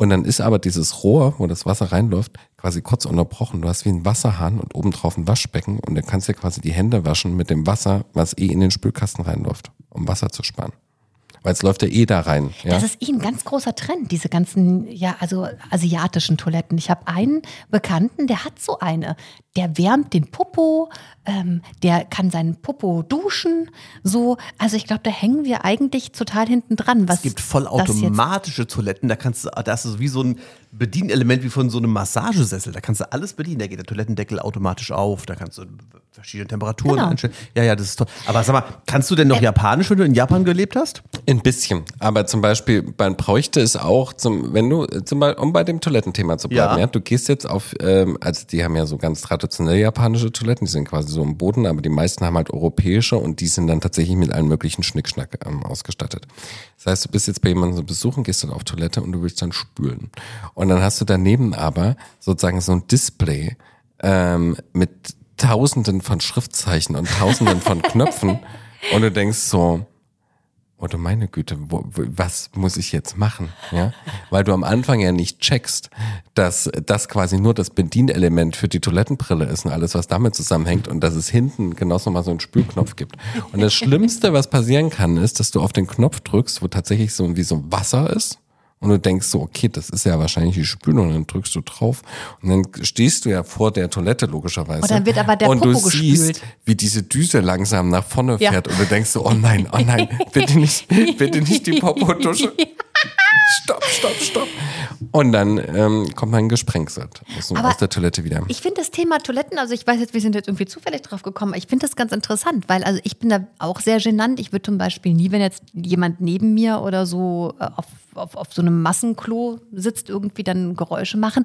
Und dann ist aber dieses Rohr, wo das Wasser reinläuft, quasi kurz unterbrochen. Du hast wie ein Wasserhahn und obendrauf ein Waschbecken und dann kannst du dir quasi die Hände waschen mit dem Wasser, was eh in den Spülkasten reinläuft, um Wasser zu sparen. Weil es läuft ja eh da rein. Ja? Das ist eh ein ganz großer Trend, diese ganzen, ja, also asiatischen Toiletten. Ich habe einen Bekannten, der hat so eine. Der wärmt den Popo, ähm, der kann seinen Popo duschen, so. Also ich glaube, da hängen wir eigentlich total hinten dran. Was Es gibt vollautomatische Toiletten, da kannst du, da ist es wie so ein Bedienelement wie von so einem Massagesessel. Da kannst du alles bedienen. Da geht der Toilettendeckel automatisch auf, da kannst du verschiedene Temperaturen Genau. einstellen. Ja, ja, das ist toll. Aber sag mal, kannst du denn noch Japanisch, wenn du in Japan gelebt hast? Ein bisschen. Aber zum Beispiel, man bräuchte es auch, zum, wenn du, äh, zum Beispiel, um bei dem Toilettenthema zu bleiben, Ja. ja. du gehst jetzt auf, ähm, also die haben ja so ganz traditionelle japanische Toiletten, die sind quasi so im Boden, aber die meisten haben halt europäische und die sind dann tatsächlich mit allen möglichen Schnickschnack ähm, ausgestattet. Das heißt, du bist jetzt bei jemandem so besuchen, gehst dann auf Toilette und du willst dann spülen. Und dann hast du daneben aber sozusagen so ein Display ähm, mit tausenden von Schriftzeichen und tausenden von Knöpfen und du denkst so, Oh du meine Güte, wo, was muss ich jetzt machen? Ja, weil du am Anfang ja nicht checkst, dass das quasi nur das Bedienelement für die Toilettenbrille ist und alles, was damit zusammenhängt und dass es hinten genauso mal so einen Spülknopf gibt. Und das Schlimmste, was passieren kann, ist, dass du auf den Knopf drückst, wo tatsächlich so wie so Wasser ist. Und du denkst so, okay, das ist ja wahrscheinlich die Spülung, und dann drückst du drauf und dann stehst du ja vor der Toilette logischerweise. Und dann wird aber der und du Popo siehst, gespült. wie diese Düse langsam nach vorne Ja. fährt und du denkst so, oh nein, oh nein, bitte nicht, bitte nicht die Popo-Dusche. Stopp, stopp, stopp. Und dann ähm, kommt man gesprenkselt aus, aus der Toilette wieder. Ich finde das Thema Toiletten, also ich weiß jetzt, wir sind jetzt irgendwie zufällig drauf gekommen, aber ich finde das ganz interessant, weil also ich bin da auch sehr genannt. Ich würde zum Beispiel nie, wenn jetzt jemand neben mir oder so äh, auf, auf, auf so einem Massenklo sitzt, irgendwie dann Geräusche machen.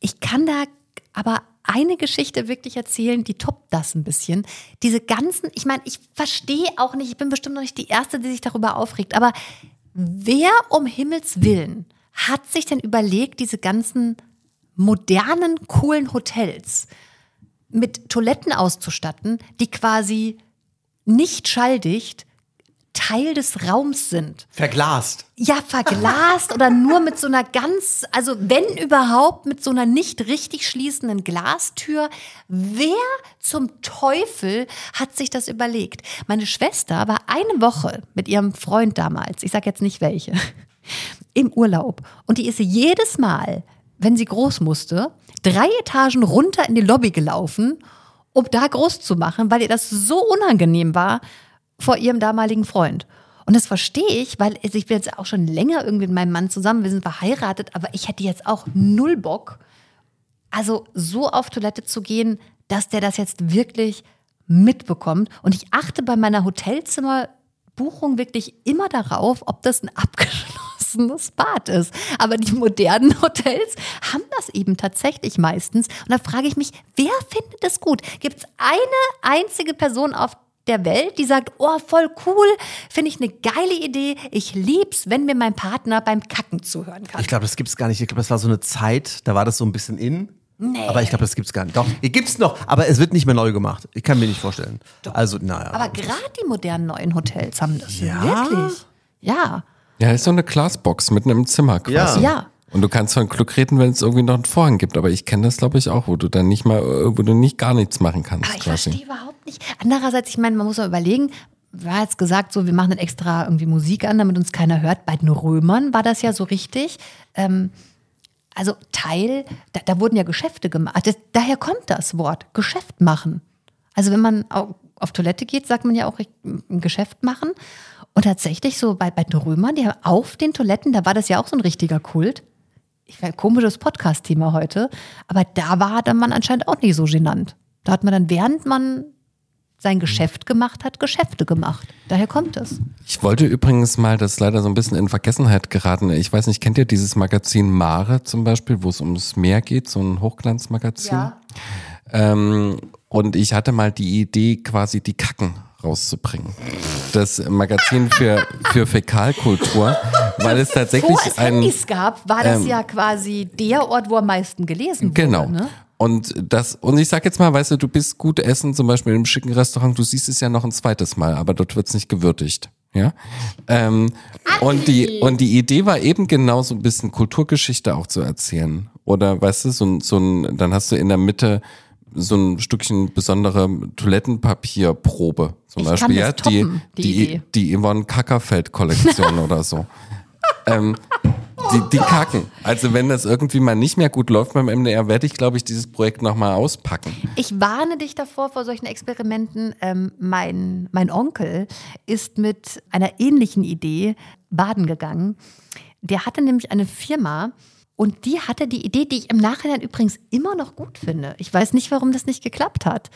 Ich kann da aber eine Geschichte wirklich erzählen, die toppt das ein bisschen. Diese ganzen, ich meine, ich verstehe auch nicht, ich bin bestimmt noch nicht die Erste, die sich darüber aufregt, aber wer um Himmels Willen hat sich denn überlegt, diese ganzen modernen, coolen Hotels mit Toiletten auszustatten, die quasi nicht schalldicht Teil des Raums sind? Verglast. Ja, verglast oder nur mit so einer ganz, also wenn überhaupt mit so einer nicht richtig schließenden Glastür. Wer zum Teufel hat sich das überlegt? Meine Schwester war eine Woche mit ihrem Freund damals, ich sag jetzt nicht welche, im Urlaub. Und die ist jedes Mal, wenn sie groß musste, drei Etagen runter in die Lobby gelaufen, um da groß zu machen, weil ihr das so unangenehm war vor ihrem damaligen Freund. Und das verstehe ich, weil ich bin jetzt auch schon länger irgendwie mit meinem Mann zusammen, wir sind verheiratet, aber ich hätte jetzt auch null Bock, also so auf Toilette zu gehen, dass der das jetzt wirklich mitbekommt. Und ich achte bei meiner Hotelzimmerbuchung wirklich immer darauf, ob das ein abgeschlossenes Bad ist. Aber die modernen Hotels haben das eben tatsächlich meistens. Und da frage ich mich, wer findet es gut? Gibt es eine einzige Person auf der Welt, die sagt, oh, voll cool, finde ich eine geile Idee. Ich lieb's, wenn mir mein Partner beim Kacken zuhören kann. Ich glaube, das gibt's gar nicht. Ich glaube, das war so eine Zeit, da war das so ein bisschen in. Nee. Aber ich glaube, das gibt's gar nicht. Doch, gibt's noch, aber es wird nicht mehr neu gemacht. Ich kann mir nicht vorstellen. Also, naja. Aber gerade die modernen neuen Hotels haben das Ja? wirklich. Ja. Ja, ist so eine Glasbox mitten im Zimmer quasi. Ja. Und du kannst von Glück reden, wenn es irgendwie noch einen Vorhang gibt. Aber ich kenne das, glaube ich, auch, wo du dann nicht mal, äh, wo du nicht gar nichts machen kannst. Aber ich quasi. verstehe überhaupt nicht. Andererseits, ich meine, man muss mal überlegen, war jetzt gesagt, so, wir machen dann extra irgendwie Musik an, damit uns keiner hört. Bei den Römern war das ja so richtig. Ähm, also Teil, da, da wurden ja Geschäfte gemacht. Das, daher kommt das Wort, Geschäft machen. Also wenn man au- auf Toilette geht, sagt man ja auch ein Geschäft machen. Und tatsächlich so bei, bei den Römern, die haben auf den Toiletten, da war das ja auch so ein richtiger Kult. Ich war ein komisches Podcast-Thema heute, aber da war dann man anscheinend auch nicht so genannt. Da hat man dann, während man sein Geschäft gemacht hat, Geschäfte gemacht. Daher kommt es. Ich wollte übrigens mal, das ist leider so ein bisschen in Vergessenheit geraten. Ich weiß nicht, kennt ihr dieses Magazin Mare zum Beispiel, wo es ums Meer geht, so ein Hochglanzmagazin? Ähm, und ich hatte mal die Idee, quasi die Kacken rauszubringen. Das Magazin für, für Fäkalkultur, weil es tatsächlich Bevor es ein. Handys gab, war das ähm, ja quasi der Ort, wo am meisten gelesen wurde. Genau. Ne? Und das, und ich sag jetzt mal, weißt du, du bist gut essen, zum Beispiel in einem schicken Restaurant, du siehst es ja noch ein zweites Mal, aber dort wird's nicht gewürdigt. Ja. Ähm, und die, und die Idee war eben genau so ein bisschen Kulturgeschichte auch zu erzählen. Oder weißt du, so so ein, dann hast du in der Mitte so ein Stückchen besondere Toilettenpapierprobe. Zum Ich Beispiel, ja, die, die die, Idee. die Yvonne Kackerfeld-Kollektion oder so. Ähm, die, die kacken. Also wenn das irgendwie mal nicht mehr gut läuft beim MDR, werde ich, glaube ich, dieses Projekt nochmal auspacken. Ich warne dich davor vor solchen Experimenten. Ähm, mein, mein Onkel ist mit einer ähnlichen Idee baden gegangen. Der hatte nämlich eine Firma und die hatte die Idee, die ich im Nachhinein übrigens immer noch gut finde. Ich weiß nicht, warum das nicht geklappt hat.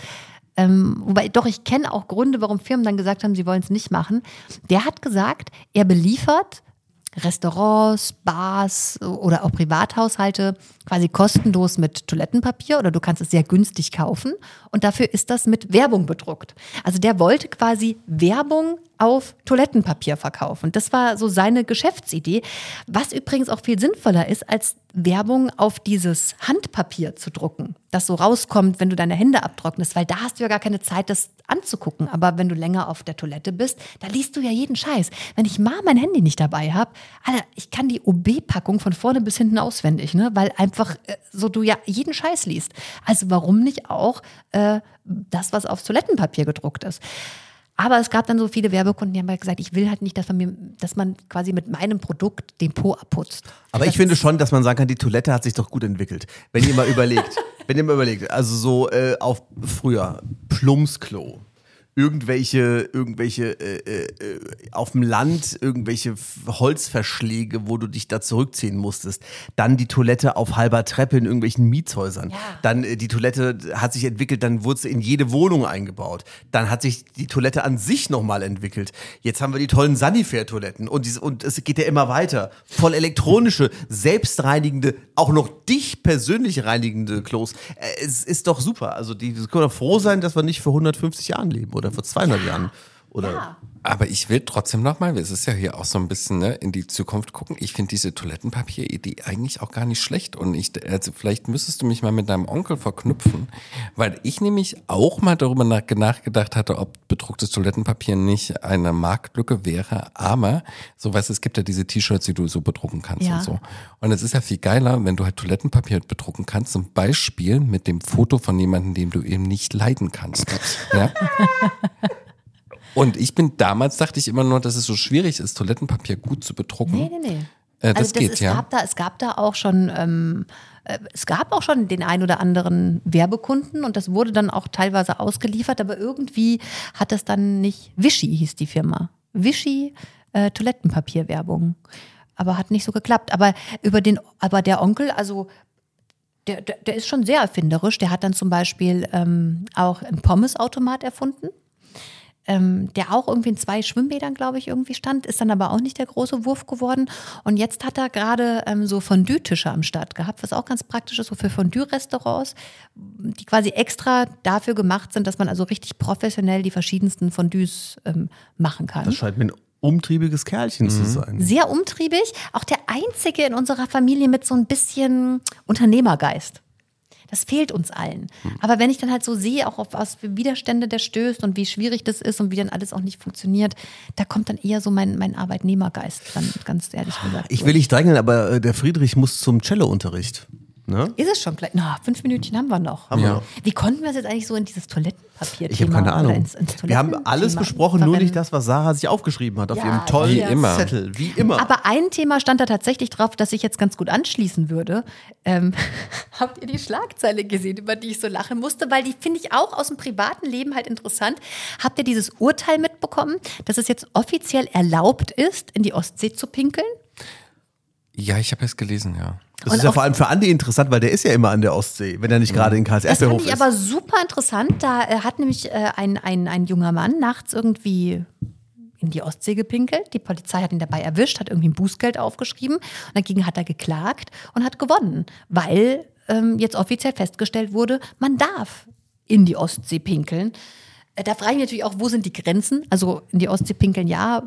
Ähm, wobei, doch, ich kenne auch Gründe, warum Firmen dann gesagt haben, sie wollen es nicht machen. Der hat gesagt, er beliefert Restaurants, Bars oder auch Privathaushalte quasi kostenlos mit Toilettenpapier oder du kannst es sehr günstig kaufen und dafür ist das mit Werbung bedruckt. Also der wollte quasi Werbung auf Toilettenpapier verkaufen. Das war so seine Geschäftsidee, was übrigens auch viel sinnvoller ist, als Werbung auf dieses Handpapier zu drucken, das so rauskommt, wenn du deine Hände abtrocknest, weil da hast du ja gar keine Zeit, das anzugucken. Aber wenn du länger auf der Toilette bist, da liest du ja jeden Scheiß. Wenn ich mal mein Handy nicht dabei habe, Alter, ich kann die OB-Packung von vorne bis hinten auswendig, ne? weil einfach äh, so du ja jeden Scheiß liest. Also warum nicht auch äh, das, was auf Toilettenpapier gedruckt ist? Aber es gab dann so viele Werbekunden, die haben halt gesagt, ich will halt nicht, dass man, mir, dass man quasi mit meinem Produkt den Po abputzt. Aber ich finde schon, dass man sagen kann, die Toilette hat sich doch gut entwickelt. Wenn ihr mal überlegt, wenn ihr mal überlegt, also so äh, auf früher, Plumpsklo, irgendwelche, irgendwelche äh, äh, auf dem Land, irgendwelche Holzverschläge, wo du dich da zurückziehen musstest. Dann die Toilette auf halber Treppe in irgendwelchen Mietshäusern. Dann äh, die Toilette hat sich entwickelt, dann wurde sie in jede Wohnung eingebaut. Dann hat sich die Toilette an sich nochmal entwickelt. Jetzt haben wir die tollen Sanifair-Toiletten und, diese, und es geht ja immer weiter. Voll elektronische, selbstreinigende, auch noch dich persönlich reinigende Klos. Äh, es ist doch super. Also die, wir können doch froh sein, dass wir nicht vor 150 Jahren leben oder vor 200 Jahren. Oder Ja. Aber ich will trotzdem nochmal, es ist ja hier auch so ein bisschen ne, in die Zukunft gucken. Ich finde diese Toilettenpapier-Idee eigentlich auch gar nicht schlecht. Und ich, also vielleicht müsstest du mich mal mit deinem Onkel verknüpfen, weil ich nämlich auch mal darüber nach, nachgedacht hatte, ob bedrucktes Toilettenpapier nicht eine Marktlücke wäre. Aber, so du, es gibt ja diese T-Shirts, die du so bedrucken kannst Ja. und so. Und es ist ja viel geiler, wenn du halt Toilettenpapier bedrucken kannst, zum Beispiel mit dem Foto von jemandem, den du eben nicht leiden kannst. Ja? Und ich bin damals dachte ich immer nur, dass es so schwierig ist, Toilettenpapier gut zu bedrucken. Nee, nee, nee. Äh, das also das, geht, es ja. Gab da, es gab da auch schon, ähm, äh, es gab auch schon den ein oder anderen Werbekunden und das wurde dann auch teilweise ausgeliefert, aber irgendwie hat das dann nicht, Vichy hieß die Firma. Vichy äh, Toilettenpapierwerbung. Aber hat nicht so geklappt. Aber über den, aber der Onkel, also der, der, der ist schon sehr erfinderisch. Der hat dann zum Beispiel ähm, auch einen Pommesautomat erfunden ähm, der auch irgendwie in zwei Schwimmbädern, glaube ich, irgendwie stand, ist dann aber auch nicht der große Wurf geworden. Und jetzt hat er gerade ähm, so Fondue-Tische am Start gehabt, was auch ganz praktisch ist, so für Fondue-Restaurants, die quasi extra dafür gemacht sind, dass man also richtig professionell die verschiedensten Fondues ähm, machen kann. das scheint mir ein umtriebiges Kerlchen zu sein. Sehr umtriebig, auch der einzige in unserer Familie mit so ein bisschen Unternehmergeist. Das fehlt uns allen. Aber wenn ich dann halt so sehe, auch auf was für Widerstände der stößt und wie schwierig das ist und wie dann alles auch nicht funktioniert, da kommt dann eher so mein, mein Arbeitnehmergeist dann ganz ehrlich gesagt. Ich will nicht drängeln, aber äh, der Friedrich muss zum Cello-Unterricht. Ne? Ist es schon gleich? Na, fünf Minütchen haben wir noch. Haben wir noch. Wie konnten wir es jetzt eigentlich so in dieses Toilettenpapier-Thema Ich habe keine Ahnung. ins, ins wir haben alles Toilettenthema besprochen, nur nicht verwenden? das, was Sarah sich aufgeschrieben hat auf Ja, ihrem tollen Wie immer. Zettel. Wie immer. Aber ein Thema stand da tatsächlich drauf, das ich jetzt ganz gut anschließen würde. Ähm, habt ihr die Schlagzeile gesehen, über die ich so lachen musste? Weil die finde ich auch aus dem privaten Leben halt interessant. Habt ihr dieses Urteil mitbekommen, dass es jetzt offiziell erlaubt ist, in die Ostsee zu pinkeln? Ja, ich habe es gelesen, ja. Das Und ist ja vor allem für Andi interessant, weil der ist ja immer an der Ostsee, wenn er nicht gerade in Das Karlsruhe fand ist. ich aber super interessant. Da äh, hat nämlich äh, ein, ein, ein junger Mann nachts irgendwie in die Ostsee gepinkelt. Die Polizei hat ihn dabei erwischt, hat irgendwie ein Bußgeld aufgeschrieben und dagegen hat er geklagt und hat gewonnen, weil ähm, jetzt offiziell festgestellt wurde, man darf in die Ostsee pinkeln. Äh, da frage ich mich natürlich auch, wo sind die Grenzen? Also in die Ostsee pinkeln, ja,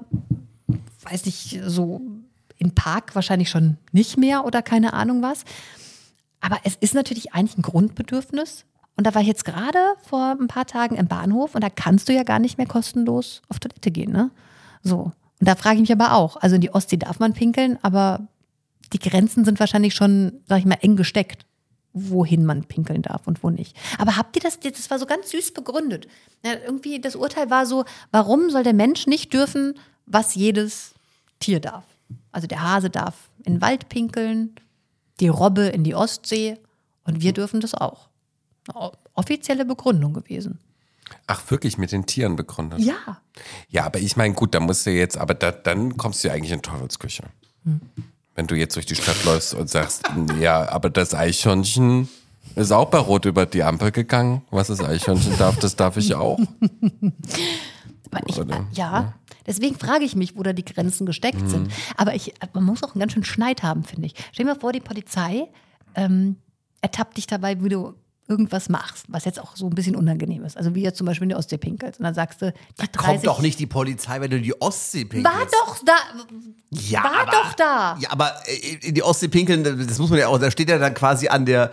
weiß nicht, so im Park wahrscheinlich schon nicht mehr oder keine Ahnung was. Aber es ist natürlich eigentlich ein Grundbedürfnis. Und da war ich jetzt gerade vor ein paar Tagen im Bahnhof und da kannst du ja gar nicht mehr kostenlos auf Toilette gehen, ne? So. Und da frage ich mich aber auch. Also in die Ostsee darf man pinkeln, aber die Grenzen sind wahrscheinlich schon, sag ich mal, eng gesteckt, wohin man pinkeln darf und wo nicht. Aber habt ihr das, das war so ganz süß begründet. Ja, irgendwie das Urteil war so, warum soll der Mensch nicht dürfen, was jedes Tier darf? Also der Hase darf in den Wald pinkeln, die Robbe in die Ostsee und wir dürfen das auch. Eine offizielle Begründung gewesen. Ach, wirklich mit den Tieren begründet? Ja. Ja, aber ich meine, gut, da musst du jetzt, aber da, dann kommst du ja eigentlich in Teufelsküche. Wenn du jetzt durch die Stadt läufst und sagst, ja, aber das Eichhörnchen ist auch bei Rot über die Ampel gegangen. Was das Eichhörnchen darf, das darf ich auch. Aber ich, äh, ja, deswegen frage ich mich, wo da die Grenzen gesteckt sind. Aber ich, man muss auch einen ganz schönen Schneid haben, finde ich. Stell dir mal vor, die Polizei ähm, ertappt dich dabei, wie du irgendwas machst, was jetzt auch so ein bisschen unangenehm ist. Also wie jetzt zum Beispiel in die Ostsee pinkelst. Und dann sagst du, die 30, Kommt doch nicht die Polizei, wenn du die Ostsee pinkelst. War doch da. Ja, war aber, doch da. Ja, aber äh, in die Ostsee pinkeln, das muss man ja auch, da steht er dann quasi an der,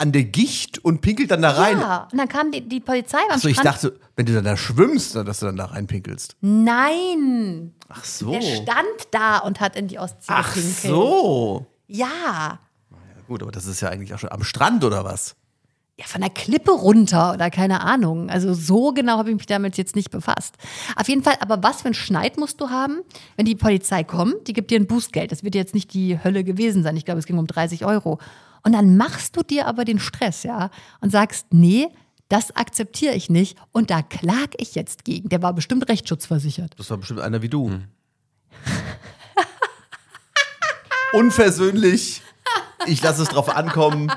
an der Gicht und pinkelt dann da rein. Ja, und dann kam die, die Polizei beim Achso, ich Strand. dachte, wenn du dann da schwimmst, dass du dann da reinpinkelst. Nein, Ach so. der stand da und hat in die Ostsee Ach gepinkelt. so. Ja. Ja, gut, aber das ist ja eigentlich auch schon am Strand oder was? ja, von der Klippe runter oder keine Ahnung. Also so genau habe ich mich damit jetzt nicht befasst. Auf jeden Fall, aber was für einen Schneid musst du haben, wenn die Polizei kommt, die gibt dir ein Bußgeld. Das wird jetzt nicht die Hölle gewesen sein. Ich glaube, es ging um 30 Euro. Und dann machst du dir aber den Stress, ja, und sagst, nee, das akzeptiere ich nicht und da klag ich jetzt gegen. Der war bestimmt rechtsschutzversichert. Das war bestimmt einer wie du. Unversöhnlich. Ich lasse es drauf ankommen.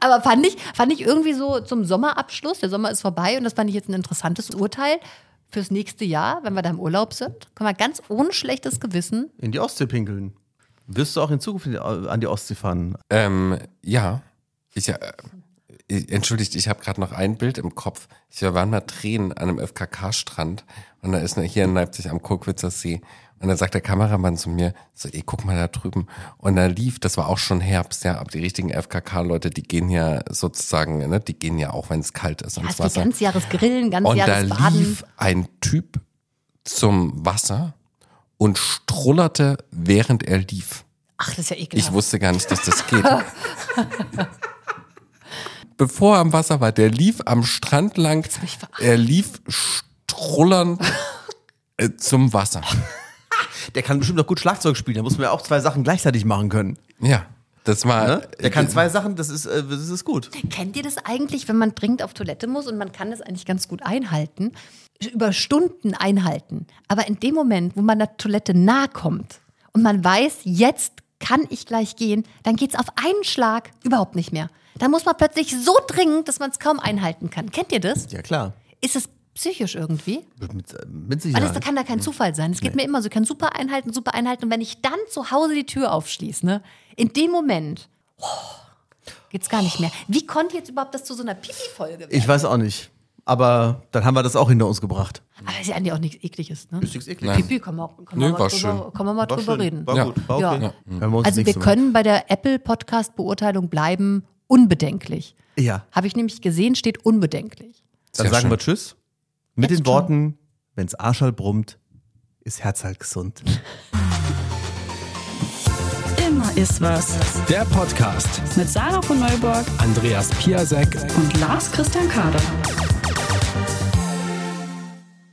Aber fand ich, fand ich irgendwie so zum Sommerabschluss, der Sommer ist vorbei und das fand ich jetzt ein interessantes Urteil fürs nächste Jahr, wenn wir da im Urlaub sind. Können wir ganz ohne schlechtes Gewissen. In die Ostsee pinkeln. Wirst du auch in Zukunft an die Ostsee fahren? Ähm, ja. Ich, äh, ich- entschuldigt, ich habe gerade noch ein Bild im Kopf. Ich war mal Tränen an einem FKK-Strand und da ist eine- hier in Leipzig am Kurkwitzer See. Und dann sagt der Kameramann zu mir, so, ey, guck mal da drüben. Und da lief, das war auch schon Herbst, ja, aber die richtigen FKK-Leute, die gehen ja sozusagen, ne, die gehen ja auch, wenn es kalt ist, Hast du Wasser. Ganzjahresgrillen, Und da lief ein Typ zum Wasser und strullerte, während er lief. Ach, das ist ja Ich ekelhaft. wusste gar nicht, dass das geht. Bevor er am Wasser war, der lief am Strand lang, er lief strullernd äh, zum Wasser. Der kann bestimmt auch gut Schlagzeug spielen. Da muss man ja auch zwei Sachen gleichzeitig machen können. Ja, das war. Ne? Der kann zwei Sachen, das ist, äh, das ist gut. Kennt ihr das eigentlich, wenn man dringend auf Toilette muss und man kann das eigentlich ganz gut einhalten? Über Stunden einhalten. Aber in dem Moment, wo man der Toilette nahe kommt und man weiß, jetzt kann ich gleich gehen, dann geht es auf einen Schlag überhaupt nicht mehr. Dann muss man plötzlich so dringend, dass man es kaum einhalten kann. Kennt ihr das? Ja, klar. Ist es psychisch irgendwie? Mit, mit Weil Sicherheit. das kann da kein Zufall sein. Es geht mir immer so, ich kann super einhalten, super einhalten. Und wenn ich dann zu Hause die Tür aufschließe, ne, in dem Moment oh, geht's gar nicht mehr. Wie konnte jetzt überhaupt das zu so einer Pipi-Folge werden? Ich weiß auch nicht. Aber dann haben wir das auch hinter uns gebracht. Aber ist ja eigentlich auch nichts Ekliges, ne? Ist nichts eklig. Pipi, kann man, kann Nö, man, mal, drüber, schön. kann man mal War drüber schön. reden. War Ja. gut. War okay. Ja. Hören wir uns Also wir nächste Mal. können bei der Apple-Podcast-Beurteilung bleiben unbedenklich. Ja. Habe ich nämlich gesehen, steht unbedenklich. Dann Sehr sagen schön. wir Tschüss. Mit Jetzt den. Worten, wenn's Arschal brummt, ist Herz halt gesund. Immer ist was. Der Podcast. Mit Sarah von Neuburg Andreas Piasek und Lars Christian Kader.